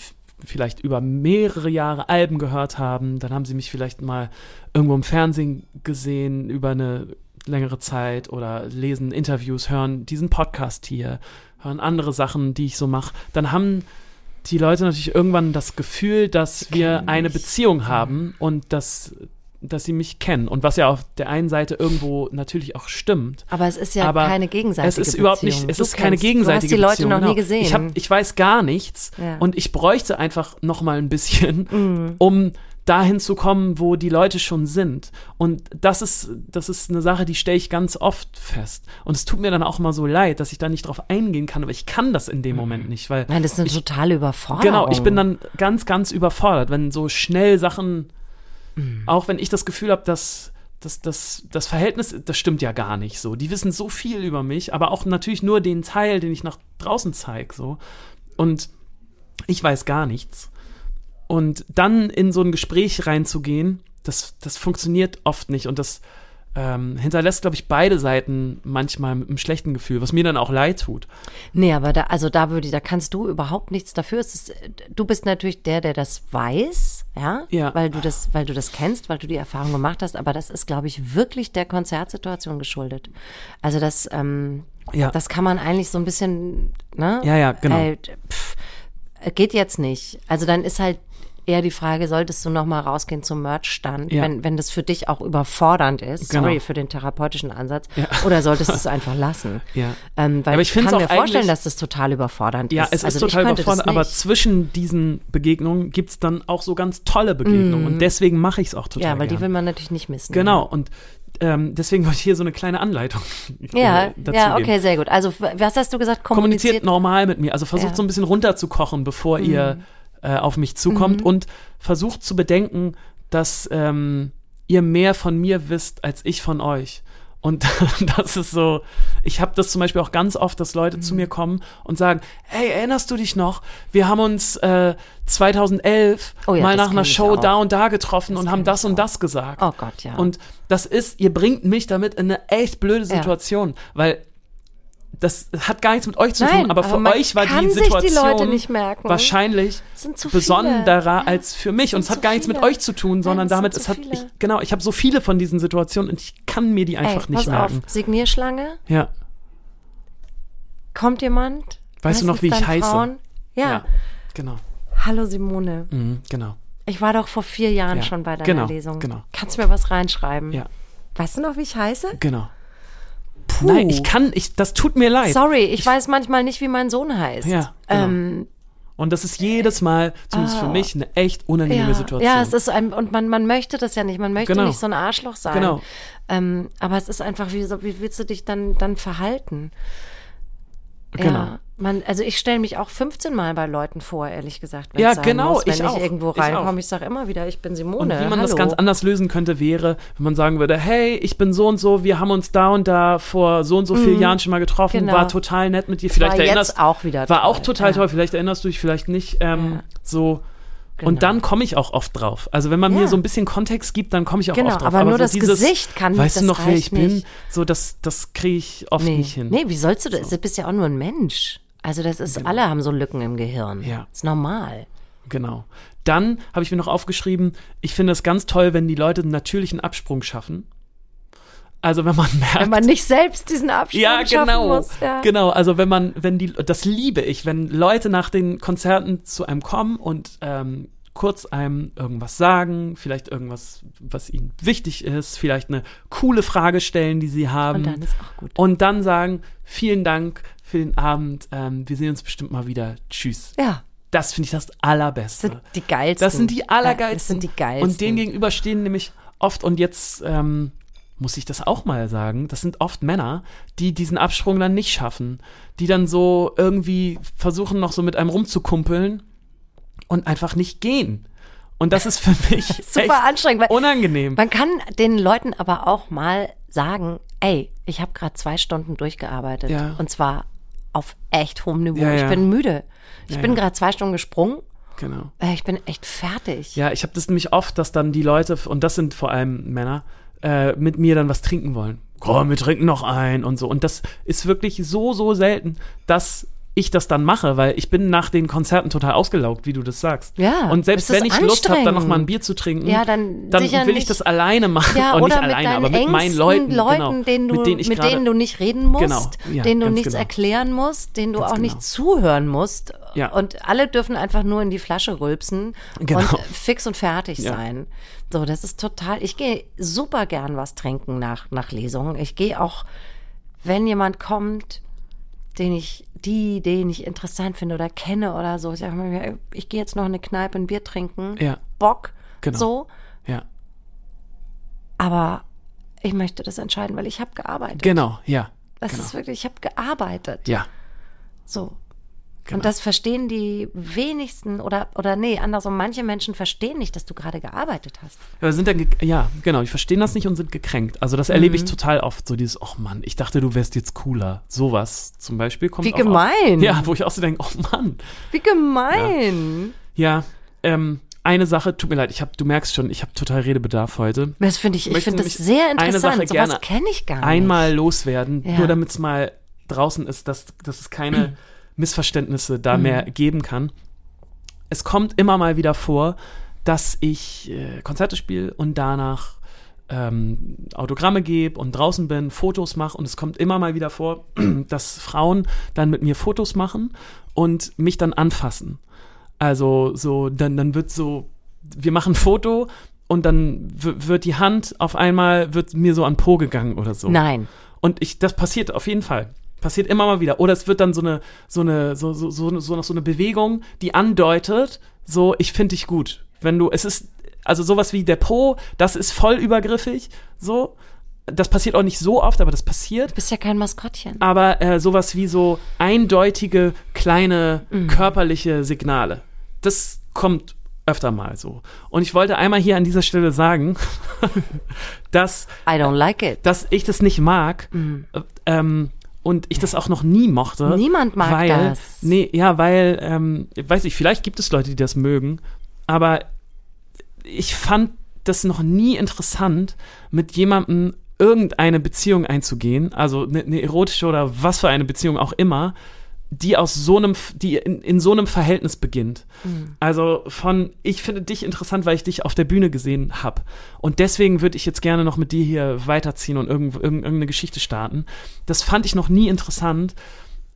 vielleicht über mehrere Jahre Alben gehört haben, dann haben sie mich vielleicht mal irgendwo im Fernsehen gesehen über eine längere Zeit oder lesen Interviews, hören diesen Podcast hier, hören andere Sachen, die ich so mache, dann haben die Leute natürlich irgendwann das Gefühl, dass wir eine mich. Beziehung haben und dass, dass sie mich kennen. Und was ja auf der einen Seite irgendwo natürlich auch stimmt. aber es ist ja aber keine gegenseitige Es ist Beziehung. überhaupt nicht, es Du ist keine kennst- gegenseitige Du hast die Leute Beziehung, noch genau. nie gesehen. Ich, hab, ich weiß gar nichts Ja. und ich bräuchte einfach noch mal ein bisschen, Mhm. um dahin zu kommen, wo die Leute schon sind. Und das ist, das ist eine Sache, die stelle ich ganz oft fest. Und es tut mir dann auch mal so leid, dass ich da nicht drauf eingehen kann, aber ich kann das in dem Moment nicht, weil Nein, das ist eine ich- totale Überforderung. Genau, ich bin dann ganz, ganz überfordert, wenn so schnell Sachen, auch wenn ich das Gefühl habe, dass das, das, das Verhältnis, das stimmt ja gar nicht so. Die wissen so viel über mich, aber auch natürlich nur den Teil, den ich nach draußen zeige. So. Und ich weiß gar nichts. Und dann in so ein Gespräch reinzugehen, das, das funktioniert oft nicht. Und das ähm, hinterlässt, glaube ich, beide Seiten manchmal mit einem schlechten Gefühl, was mir dann auch leid tut. Nee, aber da, also da würde, da kannst du überhaupt nichts dafür. Ist, du bist natürlich der, der das weiß, ja, Ja. weil du das, weil du das kennst, weil du die Erfahrung gemacht hast. Aber das ist, glaube ich, wirklich der Konzertsituation geschuldet. Also das, ähm, Ja. das kann man eigentlich so ein bisschen, ne? Ja, ja, genau. Äh, pff, geht jetzt nicht. Also dann ist halt eher die Frage, solltest du noch mal rausgehen zum Merchstand, Ja. wenn, wenn das für dich auch überfordernd ist, Genau. sorry für den therapeutischen Ansatz, Ja. oder solltest du es einfach lassen? Ja. Ähm, weil Aber ich ich kann mir vorstellen, dass das total überfordernd Ja, ist. es ist also ich total überfordernd, aber zwischen diesen Begegnungen gibt's dann auch so ganz tolle Begegnungen und deswegen mache ich es auch total Mhm. Ja, weil die gern. will man natürlich nicht missen. Genau, und ähm, deswegen wollte ich hier so eine kleine Anleitung Ja, äh, dazu ja, geben. okay, sehr gut. Also, was hast du gesagt? Kommuniziert Kommuniziert. normal mit mir, also versucht Ja. Mhm. so ein bisschen runterzukochen, bevor ihr äh, auf mich zukommt und versucht zu bedenken, dass ähm, ihr mehr von mir wisst als ich von euch. Und das ist so, ich habe das zum Beispiel auch ganz oft, dass Leute Mhm. zu mir kommen und sagen, hey, erinnerst du dich noch? Wir haben uns äh, 2011 Oh ja, mal nach einer Show da und da getroffen Das und haben das und auch. das gesagt. Oh Gott, ja. Und das ist, ihr bringt mich damit in eine echt blöde Ja. Situation, weil das hat gar nichts mit euch zu Nein, tun, aber, aber für euch war die die Situation merken. wahrscheinlich besonderer Ja, als für mich. Und es hat gar nichts mit viele. euch zu tun, sondern sind damit, es hat, ich, genau, ich habe so viele von diesen Situationen und ich kann mir die einfach Ey, nicht pass merken. auf, Signierschlange, Ja, kommt jemand? Weißt du noch, wie ich heiße? Frauen. Ja. ja, genau, Hallo Simone. mhm, genau. Ich war doch vor vier Jahren Ja, schon bei deiner genau, Lesung. genau. Kannst du mir was reinschreiben? Ja. Weißt du noch, wie ich heiße? Genau. Puh. Nein, ich kann, ich, das tut mir leid. Sorry, ich, weiß manchmal nicht, wie mein Sohn heißt. Ja, genau. ähm, Und das ist jedes Mal, zumindest für mich, eine echt unangenehme ja, Situation. ja, es ist ein, und man, man möchte das ja nicht, man möchte Genau. nicht so ein Arschloch sein. Genau. Ähm, aber es ist einfach, wie, wie willst du dich dann, dann verhalten? Genau. Ja, man, also ich stelle mich auch 15 Mal bei Leuten vor, ehrlich gesagt. Ja, genau, Muss. Wenn ich ich, auch, irgendwo ich reinkomme, ich, sage immer wieder, ich bin Simone. Und wie man Hallo. das ganz anders lösen könnte, wäre, wenn man sagen würde, hey, ich bin so und so, wir haben uns da und da vor so und so vielen Jahren schon mal getroffen, Genau. war total nett mit dir. Vielleicht war erinnerst jetzt auch wieder war toll. auch total ja. toll, vielleicht erinnerst du dich vielleicht nicht ähm, Ja. so Und dann komme ich auch oft drauf. Also wenn man Ja. mir so ein bisschen Kontext gibt, dann komme ich auch Genau, oft drauf. aber nur so das Gesicht kann- Weißt das du noch, wer ich reicht bin? nicht. So, das, das kriege ich oft nee. nicht hin. nee, wie sollst du das? Du bist ja auch nur ein Mensch. Also das ist, alle haben so Lücken im Gehirn. Ja. Ist normal. Genau. Dann habe ich mir noch aufgeschrieben, ich finde es ganz toll, wenn die Leute einen natürlichen Absprung schaffen. Also wenn man merkt, Wenn man nicht selbst diesen Abstand ja, schaffen genau. muss. Ja. Genau, also wenn man, wenn die, das liebe ich, wenn Leute nach den Konzerten zu einem kommen und ähm, kurz einem irgendwas sagen, vielleicht irgendwas, was ihnen wichtig ist, vielleicht eine coole Frage stellen, die sie haben. Und dann ist auch gut. Und dann sagen, vielen Dank für den Abend, ähm, wir sehen uns bestimmt mal wieder. Tschüss. Ja, Das finde ich das Allerbeste. das sind die geilsten. Das sind die allergeilsten. Ja, das sind die geilsten. Und denen gegenüber stehen nämlich oft, und jetzt ähm, muss ich das auch mal sagen, das sind oft Männer, die diesen Absprung dann nicht schaffen, die dann so irgendwie versuchen, noch so mit einem rumzukumpeln und einfach nicht gehen. Und das ist für mich Super echt anstrengend, weil unangenehm. man kann den Leuten aber auch mal sagen, ey, ich habe gerade zwei Stunden durchgearbeitet. Ja. Und zwar auf echt hohem Niveau. Ja, Ich ja. bin müde. Ich bin gerade zwei Stunden gesprungen. Genau. Äh, Ich bin echt fertig. Ja, ich habe das nämlich oft, dass dann die Leute, und das sind vor allem Männer, äh, mit mir dann was trinken wollen. Komm, wir trinken noch ein und so. Und das ist wirklich so, so selten, dass ich das dann mache, weil ich bin nach den Konzerten total ausgelaugt, wie du das sagst. Ja, Und selbst wenn ich Lust habe, dann noch mal ein. Bier zu trinken, Ja, dann dann will ich nicht- das alleine machen. Ja, und oder nicht alleine, aber mit meinen Leuten, Leuten genau, denen du, mit denen ich mit gerade, denen du nicht reden musst, Genau, ja, denen du nichts genau. erklären musst, denen du Ganz auch genau. nicht zuhören musst. Ja. Und alle dürfen einfach nur in die Flasche rülpsen Genau. und fix und fertig sein. So, das ist total. Ich gehe super gern was trinken nach, nach Lesungen. Ich gehe auch, wenn jemand kommt, den ich, die, den ich interessant finde oder kenne oder so. Ich ich gehe jetzt noch in eine Kneipe ein Bier trinken. Ja. Bock. Genau. So. ja, Aber ich möchte das entscheiden, weil ich habe gearbeitet. genau, ja, Das genau. ist wirklich, ich habe gearbeitet. ja, So. Genau. Und das verstehen die wenigsten oder, oder nee, andersrum, manche Menschen verstehen nicht, dass du gerade gearbeitet hast. Ja, sind dann ja, genau, die verstehen das nicht und sind gekränkt. Also das erlebe ich total oft, so dieses, oh Mann, ich dachte, du wärst jetzt cooler. Sowas zum Beispiel kommt Wie gemein. Ja, wo ich auch so denke, oh Mann. Wie gemein. Ja, ähm, eine Sache, tut mir leid, ich hab, du merkst schon, ich habe total Redebedarf heute. Das finde ich, ich finde das sehr eine interessant. Sache Sowas gerne kenne ich gar nicht. Einmal loswerden, Ja. nur damit es mal draußen ist, dass, dass es keine Missverständnisse da Mhm. mehr geben kann. Es kommt immer mal wieder vor, dass ich äh, Konzerte spiele und danach ähm, Autogramme gebe und draußen bin, Fotos mache und es kommt immer mal wieder vor, dass Frauen dann mit mir Fotos machen und mich dann anfassen. Also so, dann, dann wird so, wir machen ein Foto und dann wird die Hand auf einmal, wird mir so an Po gegangen oder so. Nein. Und ich, das passiert auf jeden Fall. Passiert immer mal wieder. Oder es wird dann so eine, so eine, so, so, so, so noch so eine Bewegung, die andeutet, so, ich finde dich gut. Wenn du, es ist, also sowas wie der Po, das ist voll übergriffig, so. Das passiert auch nicht so oft, aber das passiert. Du bist ja kein Maskottchen. Aber äh, sowas wie so eindeutige, kleine, körperliche Signale. Das kommt öfter mal so. Und ich wollte einmal hier an dieser Stelle sagen, dass I don't like it. dass ich das nicht mag äh, ähm, und ich das auch noch nie mochte. Niemand mag weil, das. Nee, ja, weil, ähm, weiß ich, vielleicht gibt es Leute, die das mögen, aber ich fand das noch nie interessant, mit jemandem irgendeine Beziehung einzugehen, also eine, eine erotische oder was für eine Beziehung auch immer, die aus so einem, die in, in so einem Verhältnis beginnt. Also von, ich finde dich interessant, weil ich dich auf der Bühne gesehen habe. Und deswegen würde ich jetzt gerne noch mit dir hier weiterziehen und irgend, irgend, irgendeine Geschichte starten. Das fand ich noch nie interessant.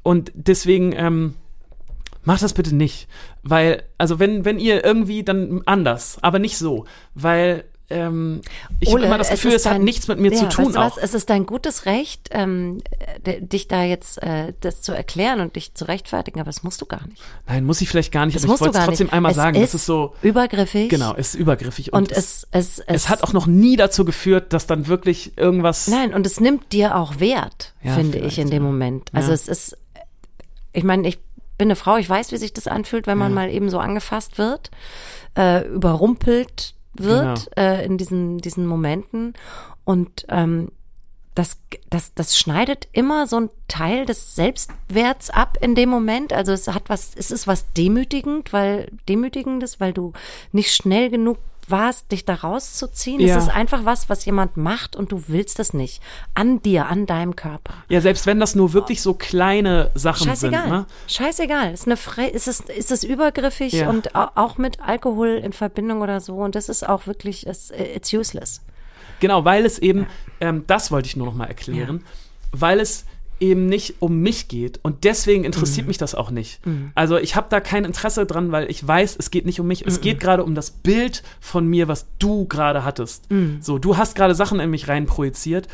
Und deswegen, ähm, macht das bitte nicht. Weil, also wenn, wenn ihr irgendwie dann anders, aber nicht so. Weil, ähm, ich habe immer das Gefühl, es, hat dein- nichts mit mir ja, zu tun weißt du. Was? Es ist dein gutes Recht, ähm, dich da jetzt äh, das zu erklären und dich zu rechtfertigen, aber das musst du gar nicht. Nein, muss ich vielleicht gar nicht, Das aber ich wollte es trotzdem nicht. einmal es sagen. Ist Das ist so, übergriffig. genau, es ist übergriffig. Und es, es, es, es hat auch noch nie dazu geführt, dass dann wirklich irgendwas. Nein, und es nimmt dir auch Wert, Ja, finde ich in dem ja. Moment. Also es ist, ich meine, ich bin eine Frau, ich weiß, wie sich das anfühlt, wenn man mal eben so angefasst wird, äh, überrumpelt wird Genau. äh, in diesen, diesen Momenten. Und ähm, das, das, das schneidet immer so ein Teil des Selbstwerts ab in dem Moment. Also es hat was, es ist was demütigend, weil demütigendes, weil du nicht schnell genug warst, dich da rauszuziehen. Ja. Es ist einfach was, was jemand macht und du willst es nicht. An dir, an deinem Körper. Ja, selbst wenn das nur wirklich so kleine Sachen Scheißegal. sind. Ne? Scheißegal. Ist, eine Fre ist, es, ist es übergriffig Ja. und au- auch mit Alkohol in Verbindung oder so. Und das ist auch wirklich, it's, it's useless. Genau, weil es eben, ähm, das wollte ich nur noch mal erklären, weil es eben nicht um mich geht und deswegen Mhm. interessiert mich das auch nicht. Also ich habe da kein Interesse dran, weil ich weiß, es geht nicht um mich, Mhm. es geht gerade um das Bild von mir, was du gerade hattest. Mhm. So, du hast gerade Sachen in mich rein projiziert,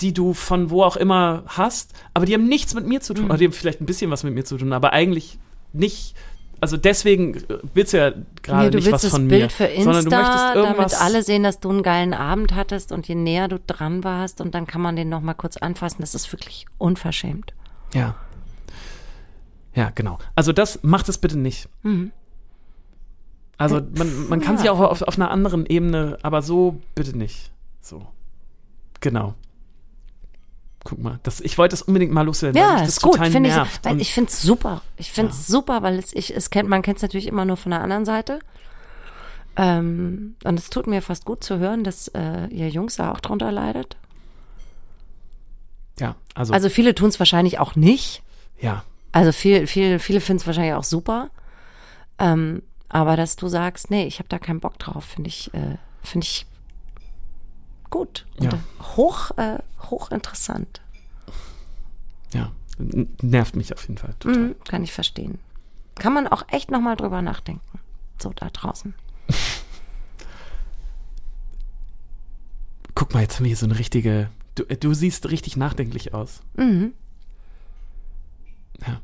die du von wo auch immer hast, aber die haben nichts mit mir zu Mhm. tun, oder die haben vielleicht ein bisschen was mit mir zu tun, aber eigentlich nicht. Also deswegen äh, willst du ja gerade Nee, du nicht willst was das von Bild mir, für sondern du möchtest Insta, irgendwas damit alle sehen, dass du einen geilen Abend hattest und je näher du dran warst und dann kann man den noch mal kurz anfassen. Das ist wirklich unverschämt. Ja. Ja, genau. Also das macht es bitte nicht. Also man, man kann Ja. sich auch auf, auf einer anderen Ebene, aber so bitte nicht. So. Genau. Guck mal, das, ich wollte das unbedingt mal loswerden. Ja, das ist gut, finde ich. Weil ich finde es super. Ich finde es super, weil es, ich, es kennt, man kennt es natürlich immer nur von der anderen Seite. Ähm, und es tut mir fast gut zu hören, dass äh, ihr Jungs da auch drunter leidet. ja, also, Also viele tun es wahrscheinlich auch nicht. ja. Also viel, viel, viele finden es wahrscheinlich auch super. Ähm, aber dass du sagst, nee, ich habe da keinen Bock drauf, finde ich, äh, finde ich gut. Ja. hoch, äh, hochinteressant. Ja, nervt mich auf jeden Fall. Mhm, kann ich verstehen. Kann man auch echt nochmal drüber nachdenken. So da draußen. Guck mal, jetzt haben wir hier so eine richtige. Du, äh, du siehst richtig nachdenklich aus. Mhm. Ja.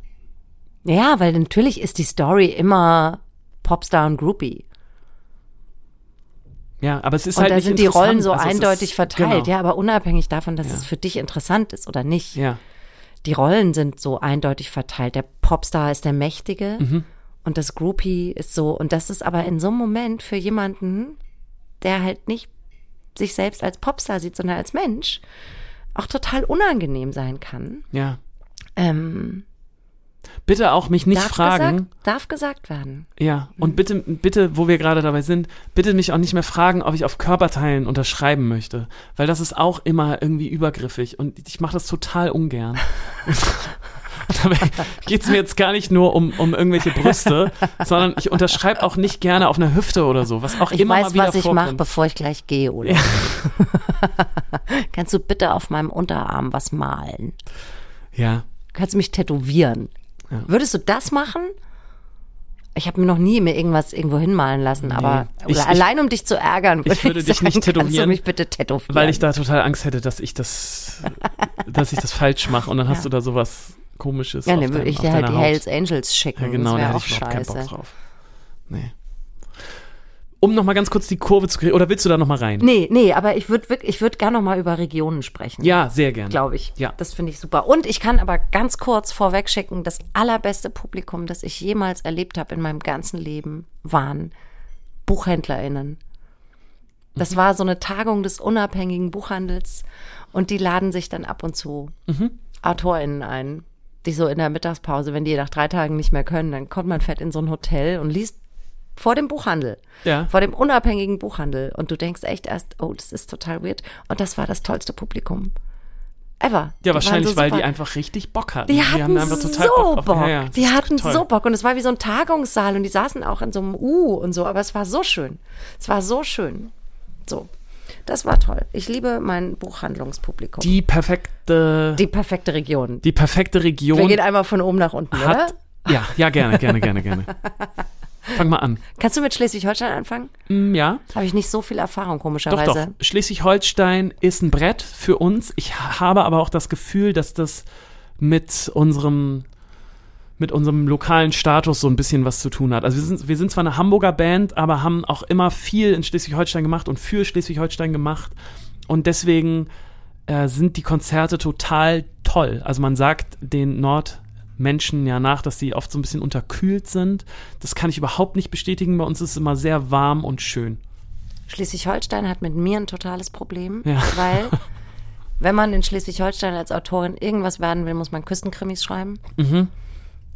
Ja, weil natürlich ist die Story immer Popstar und Groupie. Ja, aber es ist Und halt da nicht sind die Rollen so. Also eindeutig ist- verteilt. Genau. Ja, aber unabhängig davon, dass Ja. es für dich interessant ist oder nicht. Ja. Die Rollen sind so eindeutig verteilt. Der Popstar ist der Mächtige Mhm. und das Groupie ist so. Und das ist aber in so einem Moment für jemanden, der halt nicht sich selbst als Popstar sieht, sondern als Mensch, auch total unangenehm sein kann. Ja. Ähm, Bitte auch mich nicht darf, fragen. Gesagt, darf gesagt werden. Ja, und bitte, bitte, wo wir gerade dabei sind, bitte mich auch nicht mehr fragen, ob ich auf Körperteilen unterschreiben möchte, weil das ist auch immer irgendwie übergriffig und ich mache das total ungern. Dabei geht es mir jetzt gar nicht nur um, um irgendwelche Brüste, sondern ich unterschreibe auch nicht gerne auf einer Hüfte oder so, was auch Ich immer weiß, mal wieder was ich mache, bevor ich gleich gehe, oder? Kannst du bitte auf meinem Unterarm was malen? Ja, Kannst du mich tätowieren? Ja. Würdest du das machen? Ich habe mir noch nie mir irgendwas irgendwo hinmalen lassen, aber Ich- ich- allein um dich zu ärgern, würde ich würde dich sagen, nicht Kannst du tätowieren, mich bitte tätowieren? weil ich da total Angst hätte, dass ich das, dass ich das falsch mache und dann hast Ja. du da sowas komisches ja, dann würde deinem- ich dir halt die Haut. Hells Angels schicken. Ja, genau, das da wäre hätte auch ich überhaupt keinen Bock scheiße. drauf. Nee. Um nochmal ganz kurz die Kurve zu kriegen, oder willst du da nochmal rein? Nee, nee, aber ich würde ich würde gerne noch mal über Regionen sprechen. Ja, sehr gerne. glaube ich. Ja. Das finde ich super. Und ich kann aber ganz kurz vorweg schicken, das allerbeste Publikum, das ich jemals erlebt habe in meinem ganzen Leben, waren BuchhändlerInnen. Das war so eine Tagung des unabhängigen Buchhandels und die laden sich dann ab und zu AutorInnen ein, die so in der Mittagspause, wenn die nach drei Tagen nicht mehr können, dann kommt man fett in so ein Hotel und liest vor dem Buchhandel. Ja. Vor dem unabhängigen Buchhandel. Und du denkst echt erst, oh, das ist total weird. Und das war das tollste Publikum. Ever. Die Ja, waren wahrscheinlich, so weil die einfach richtig Bock hatten. Die hatten einfach total so Bock. Bock. Ja, ja, die hatten toll. so Bock. Und es war wie so ein Tagungssaal und die saßen auch in so einem U und so. Aber es war so schön. Es war so schön. So. Das war toll. Ich liebe mein Buchhandlungspublikum. Die, Die perfekte, die, perfekte Region. perfekte Region Wir gehen einmal von oben nach unten, hat. oder? Ja, ja, gerne, gerne, gerne, gerne. Fang mal an. Kannst du mit Schleswig-Holstein anfangen? Mm, ja, Habe ich nicht so viel Erfahrung, doch, komischerweise. doch. Schleswig-Holstein ist ein Brett für uns. Ich habe aber auch das Gefühl, dass das mit unserem mit unserem lokalen Status so ein bisschen was zu tun hat. Also wir sind, wir sind zwar eine Hamburger Band, aber haben auch immer viel in Schleswig-Holstein gemacht und für Schleswig-Holstein gemacht. Und deswegen äh, sind die Konzerte total toll. Also man sagt den Nordmenschen ja nach, dass sie oft so ein bisschen unterkühlt sind. Das kann ich überhaupt nicht bestätigen. Bei uns ist es immer sehr warm und schön. Schleswig-Holstein hat mit mir ein totales Problem, Ja. weil wenn man in Schleswig-Holstein als Autorin irgendwas werden will, muss man Küstenkrimis schreiben.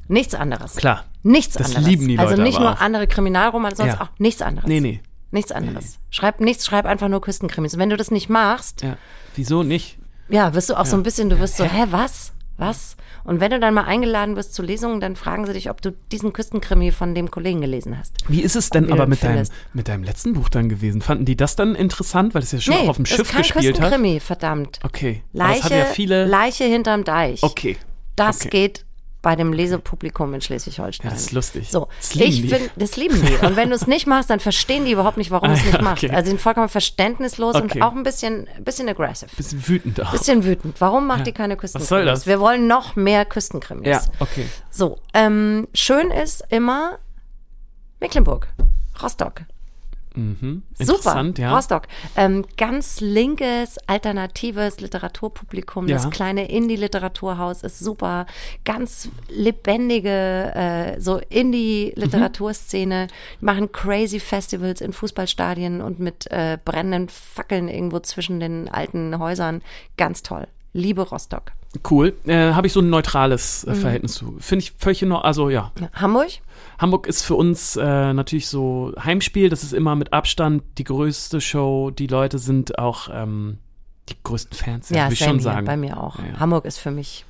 Nichts anderes. Mhm. Klar. Nichts Das anderes. lieben die also Leute nicht aber nur auch. andere Kriminalromane, sonst Ja. auch nichts anderes. Nee, nee. Nichts anderes. Schreib nichts, schreib einfach nur Küstenkrimis. Und wenn du das nicht machst, Ja. Wieso nicht? ja, wirst du auch so ein bisschen, du wirst so, hä, was? Was? Und wenn du dann mal eingeladen wirst zu Lesungen, dann fragen sie dich, ob du diesen Küstenkrimi von dem Kollegen gelesen hast. Wie ist es denn aber mit deinem, mit deinem letzten Buch dann gewesen? Fanden die das dann interessant, weil es ja schon auch auf dem Schiff ist kein gespielt hat? Küstenkrimi, verdammt. Okay. Aber Leiche, das hat ja viele. Leiche hinterm Deich. okay. Das okay. geht bei dem Lesepublikum in Schleswig-Holstein. Ja, das ist lustig. So, Das lieben ich finde, das lieben die. Und wenn du es nicht machst, dann verstehen die überhaupt nicht, warum Ah, du es nicht ja, machst. okay. Also sie sind vollkommen verständnislos Okay. und auch ein bisschen, bisschen aggressive. Bisschen wütend auch. Bisschen wütend. Warum macht die keine Küstenkrimis? soll das? Wir wollen noch mehr Küstenkrimis. Ja, okay. So, ähm, schön ist immer Mecklenburg, Rostock. Mhm. Super, Interessant, ja. Rostock. Ähm, ganz linkes, alternatives Literaturpublikum. Ja. Das kleine Indie-Literaturhaus ist super. Ganz lebendige, äh, so Indie-Literaturszene. Die machen crazy Festivals in Fußballstadien und mit äh, brennenden Fackeln irgendwo zwischen den alten Häusern. Ganz toll. Liebe Rostock. Cool. Äh, Habe ich so ein neutrales Mhm. äh, Verhältnis zu. Finde ich völlig in Ordnung. Also ja. Ja. Hamburg? Hamburg ist für uns äh, natürlich so Heimspiel. Das ist immer mit Abstand die größte Show. Die Leute sind auch ähm, die größten Fans, ja, Ja, würde ich schon hier, sagen. bei mir auch. Ja, ja. Hamburg ist für mich.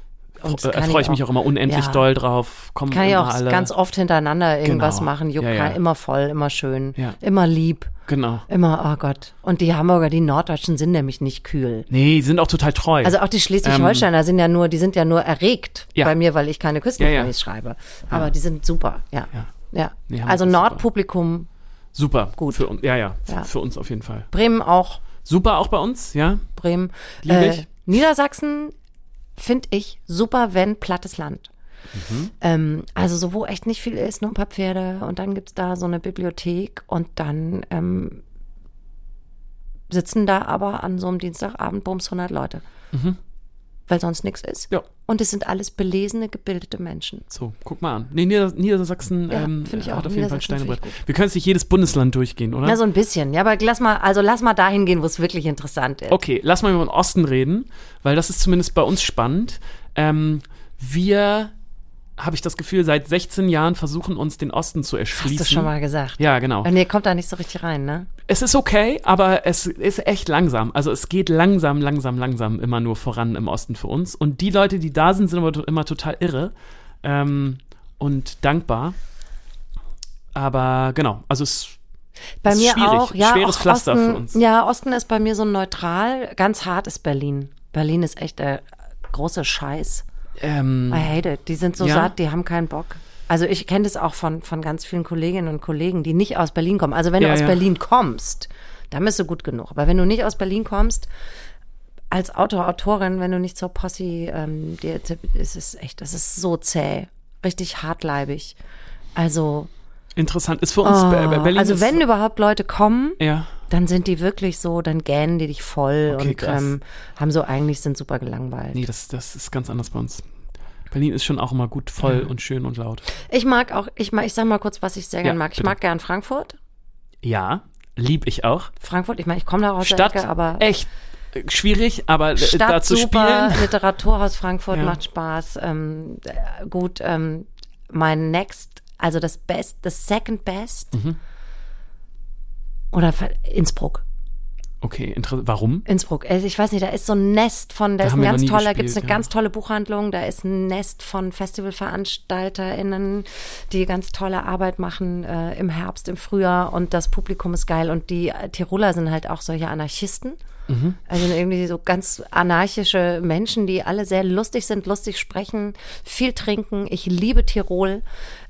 Und Äh, freue ich mich auch immer unendlich Ja. doll drauf. Kommen Kann ich immer auch alle. ganz oft hintereinander irgendwas Genau. machen. Juckt Ja, ja. immer voll, immer schön, Ja. immer lieb, Genau. immer, oh Gott. Und die Hamburger, die Norddeutschen sind nämlich nicht kühl. Nee, die sind auch total treu. Also auch die Schleswig-Holsteiner sind ja nur, die sind ja nur erregt Ja. bei mir, weil ich keine Küstenkrimis Ja, schreibe. Aber die sind super, ja. Ja. Ja. Also. Nordpublikum, Super. Gut. Für uns, ja, ja, Ja. Für uns auf jeden Fall. Bremen auch, Super auch bei uns, ja. Bremen. Lieb Äh, ich. Niedersachsen finde ich super, wenn plattes Land. Mhm. Ähm, also so, wo echt nicht viel ist, nur ein paar Pferde und dann gibt's da so eine Bibliothek und dann ähm, sitzen da aber an so einem Dienstagabend bums 100 Leute. Weil sonst nichts ist. Ja. Und es sind alles belesene, gebildete Menschen. So, guck mal an. Nee, Nieder Niedersachsen Ja, ähm, ich hat auch. auf jeden Fall Steinebrett. Wir können jetzt nicht jedes Bundesland durchgehen, oder? Ja, so ein bisschen. Ja, aber lass mal, also lass mal dahin gehen, wo es wirklich interessant ist. Okay, lass mal über den Osten reden, weil das ist zumindest bei uns spannend. Ähm, wir, habe ich das Gefühl, seit 16 Jahren versuchen uns den Osten zu erschließen. Hast du schon mal gesagt. Ja, genau. Und ihr kommt da nicht so richtig rein, ne? Es ist okay, aber es ist echt langsam. Also es geht langsam, langsam, langsam immer nur voran im Osten für uns. Und die Leute, die da sind, sind aber to- immer total irre ähm, und dankbar. Aber genau, also es Bei Ist mir schwierig. auch, ja. Schweres auch Pflaster Osten, für uns. Ja, Osten ist bei mir so neutral. Ganz hart ist Berlin. Berlin ist echt der große Scheiß. Ähm, I hate it. Die sind so Ja. satt, die haben keinen Bock. Also ich kenne das auch von, von ganz vielen Kolleginnen und Kollegen, die nicht aus Berlin kommen. Also wenn Ja, du aus ja. Berlin kommst, dann bist du gut genug. Aber wenn du nicht aus Berlin kommst, als Autor, Autorin, wenn du nicht zur Posse, ähm, dir, ist es echt, das ist so zäh. Richtig hartleibig. Also, interessant ist für uns oh, Be- Be- Berlin. also ist, wenn überhaupt Leute kommen, ja, dann sind die wirklich so, dann gähnen die dich voll Okay, und ähm, haben so eigentlich sind super gelangweilt. nee, das, das ist ganz anders bei uns. Berlin ist schon auch immer gut voll und schön und laut. Ich mag auch, ich mag, ich sag mal kurz, was ich sehr gern Ja, mag. Ich bitte. mag gern Frankfurt. Ja, lieb ich auch. Frankfurt, ich meine, ich komme da aus Stadt, der Ecke, aber echt äh, schwierig, aber äh, Stadt da zu super, spielen. Literaturhaus Frankfurt Ja. macht Spaß. Ähm, äh, gut, ähm, mein Next, also das Best, das Second Best. Mhm. Oder Innsbruck. Okay, interessant. Warum? Innsbruck. Also ich weiß nicht, da ist so ein Nest von, da Da ist ein ganz toller, gibt es eine ja. ganz tolle Buchhandlung, da ist ein Nest von FestivalveranstalterInnen, die ganz tolle Arbeit machen äh, im Herbst, im Frühjahr und das Publikum ist geil und die Tiroler sind halt auch solche Anarchisten. Mhm. Also irgendwie so ganz anarchische Menschen, die alle sehr lustig sind, lustig sprechen, viel trinken. Ich liebe Tirol,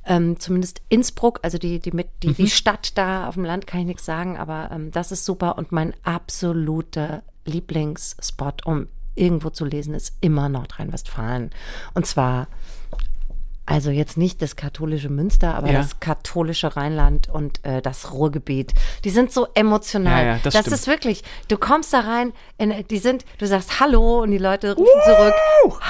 ähm, zumindest Innsbruck, also die, die, mit, die, Mhm. die Stadt da auf dem Land kann ich nichts sagen, aber ähm, das ist super. Und mein absoluter Lieblingsspot, um irgendwo zu lesen, ist immer Nordrhein-Westfalen. Und zwar also jetzt nicht das katholische Münster, aber Ja. das katholische Rheinland und äh, das Ruhrgebiet. Die sind so emotional. Ja, ja, das das ist wirklich, du kommst da rein, in, die sind, du sagst Hallo und die Leute rufen zurück,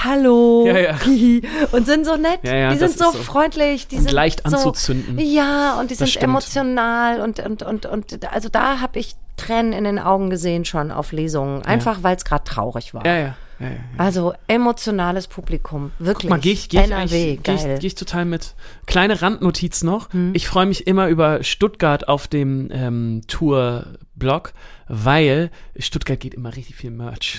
Hallo. Ja, ja. Und sind so nett. Ja, ja, die das sind so, so. freundlich. Die Und sind leicht so, anzuzünden. Ja, und die sind stimmt. emotional und, und, und, und also da habe ich Tränen in den Augen gesehen schon auf Lesungen, einfach weil es gerade traurig war. Ja, ja. Ja, ja. Also emotionales Publikum, wirklich. Guck mal, gehe ich, geh ich, NRW, geh ich, geh ich total mit. Kleine Randnotiz noch. Hm. Ich freue mich immer über Stuttgart auf dem ähm, Tour-Blog, weil Stuttgart geht immer richtig viel Merch.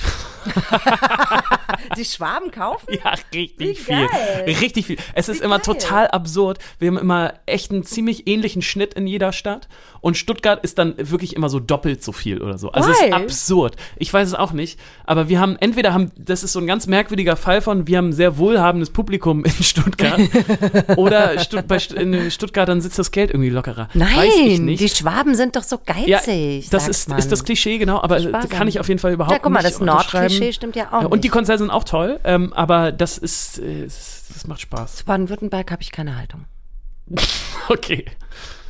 Die Schwaben kaufen? Ja, richtig viel. Richtig viel. Es ist Wie immer geil. total absurd. Wir haben immer echt einen ziemlich ähnlichen Schnitt in jeder Stadt. Und Stuttgart ist dann wirklich immer so doppelt so viel oder so. Also es ist Why? absurd. Ich weiß es auch nicht. Aber wir haben, entweder haben, das ist so ein ganz merkwürdiger Fall von, wir haben ein sehr wohlhabendes Publikum in Stuttgart. oder Stutt bei, in Stuttgart, dann sitzt das Geld irgendwie lockerer. Nein, die Schwaben sind doch so ja, geizig. Das ist, ist das Klischee, genau, aber Sparsam. kann ich auf jeden Fall überhaupt Ja, guck mal, nicht das Nordklischee stimmt ja auch Ja, Und die nicht. Konzerte sind auch toll, ähm, aber das ist, äh, das macht Spaß. Zu Baden-Württemberg habe ich keine Haltung. Okay,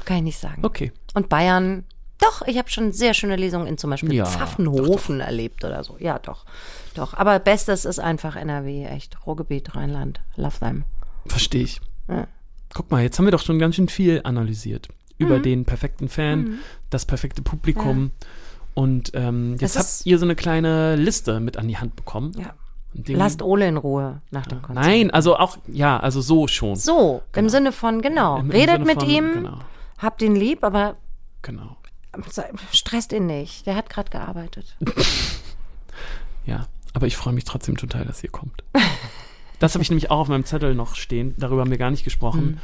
Kann ich nicht sagen. okay. Und Bayern, doch, ich habe schon sehr schöne Lesungen in zum Beispiel Ja, Pfaffenhofen erlebt oder so. Ja, doch. Doch. Aber Bestes ist einfach NRW, echt. Ruhrgebiet, Rheinland. Love them. Verstehe ich. Ja. Guck mal, jetzt haben wir doch schon ganz schön viel analysiert über Mhm. den perfekten Fan, das perfekte Publikum. Und ähm, jetzt habt ihr so eine kleine Liste mit an die Hand bekommen. Ja. Den- Lasst Ole in Ruhe nach dem Konzert. Nein, also auch, ja, also so schon. So, im Sinne von, genau. Im- im Redet Sinne mit von- ihm, Genau, habt ihn lieb, aber genau. stresst ihn nicht. Der hat gerade gearbeitet. Ja, aber ich freue mich trotzdem total, dass ihr kommt. Das habe ich nämlich auch auf meinem Zettel noch stehen. Darüber haben wir gar nicht gesprochen.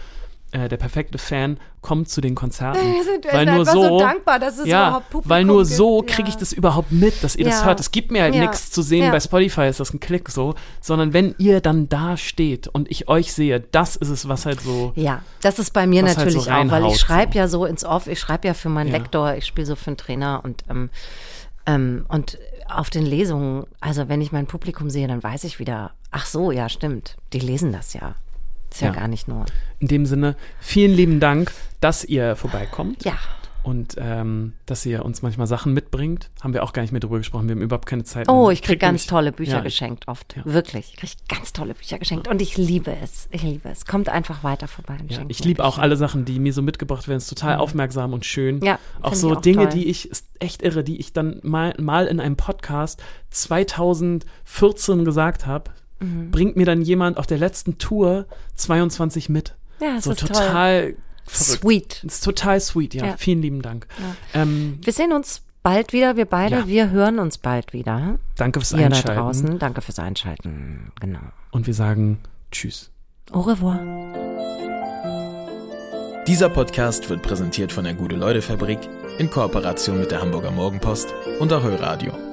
Äh, der perfekte Fan kommt zu den Konzerten. Wir sind weil nur einfach so, so dankbar, dass es ja, überhaupt Publikum weil nur so kriege ich das überhaupt mit, dass ihr das Ja. hört. Es gibt mir halt Ja. nichts zu sehen. Ja. Bei Spotify ist das ein Klick so, sondern wenn ihr dann da steht und ich euch sehe, das ist es, was halt so. Ja, das ist bei mir Was halt natürlich so auch, weil ich schreibe so. ja so ins Off, ich schreibe ja für meinen. Lektor, ich spiele so für einen Trainer und ähm, ähm, und auf den Lesungen, also wenn ich mein Publikum sehe, dann weiß ich wieder, ach so, ja, stimmt, die lesen das ja. Ist ja, Ja. gar nicht nur. In dem Sinne, vielen lieben Dank, dass ihr vorbeikommt. Ja, Und ähm, dass ihr uns manchmal Sachen mitbringt. Haben wir auch gar nicht mehr drüber gesprochen. Wir haben überhaupt keine Zeit. Oh, mehr. ich krieg ganz nämlich- tolle Bücher ja, geschenkt oft. Ja. Wirklich. Ich krieg ganz tolle Bücher geschenkt. Und ich liebe es. Ich liebe es. Kommt einfach weiter vorbei. und Ja, ich liebe auch alle Sachen, die mir so mitgebracht werden. Ist total aufmerksam und schön. Ja, auch so auch Dinge, toll. die ich, ist echt irre, die ich dann mal, mal in einem Podcast 2014 gesagt habe, Mhm. bringt mir dann jemand auf der letzten Tour 22 mit. Ja, es so ist toll. total verrückt. Sweet. Das ist total sweet, ja. Ja. Vielen lieben Dank. Ähm, Wir sehen uns bald wieder, wir beide. Ja. Wir hören uns bald wieder. danke fürs Ihr da Einschalten. draußen, danke fürs Einschalten. Genau. Und wir sagen Tschüss. Au revoir. Dieser Podcast wird präsentiert von der Gute-Leute-Fabrik in Kooperation mit der Hamburger Morgenpost und Ahoi Radio.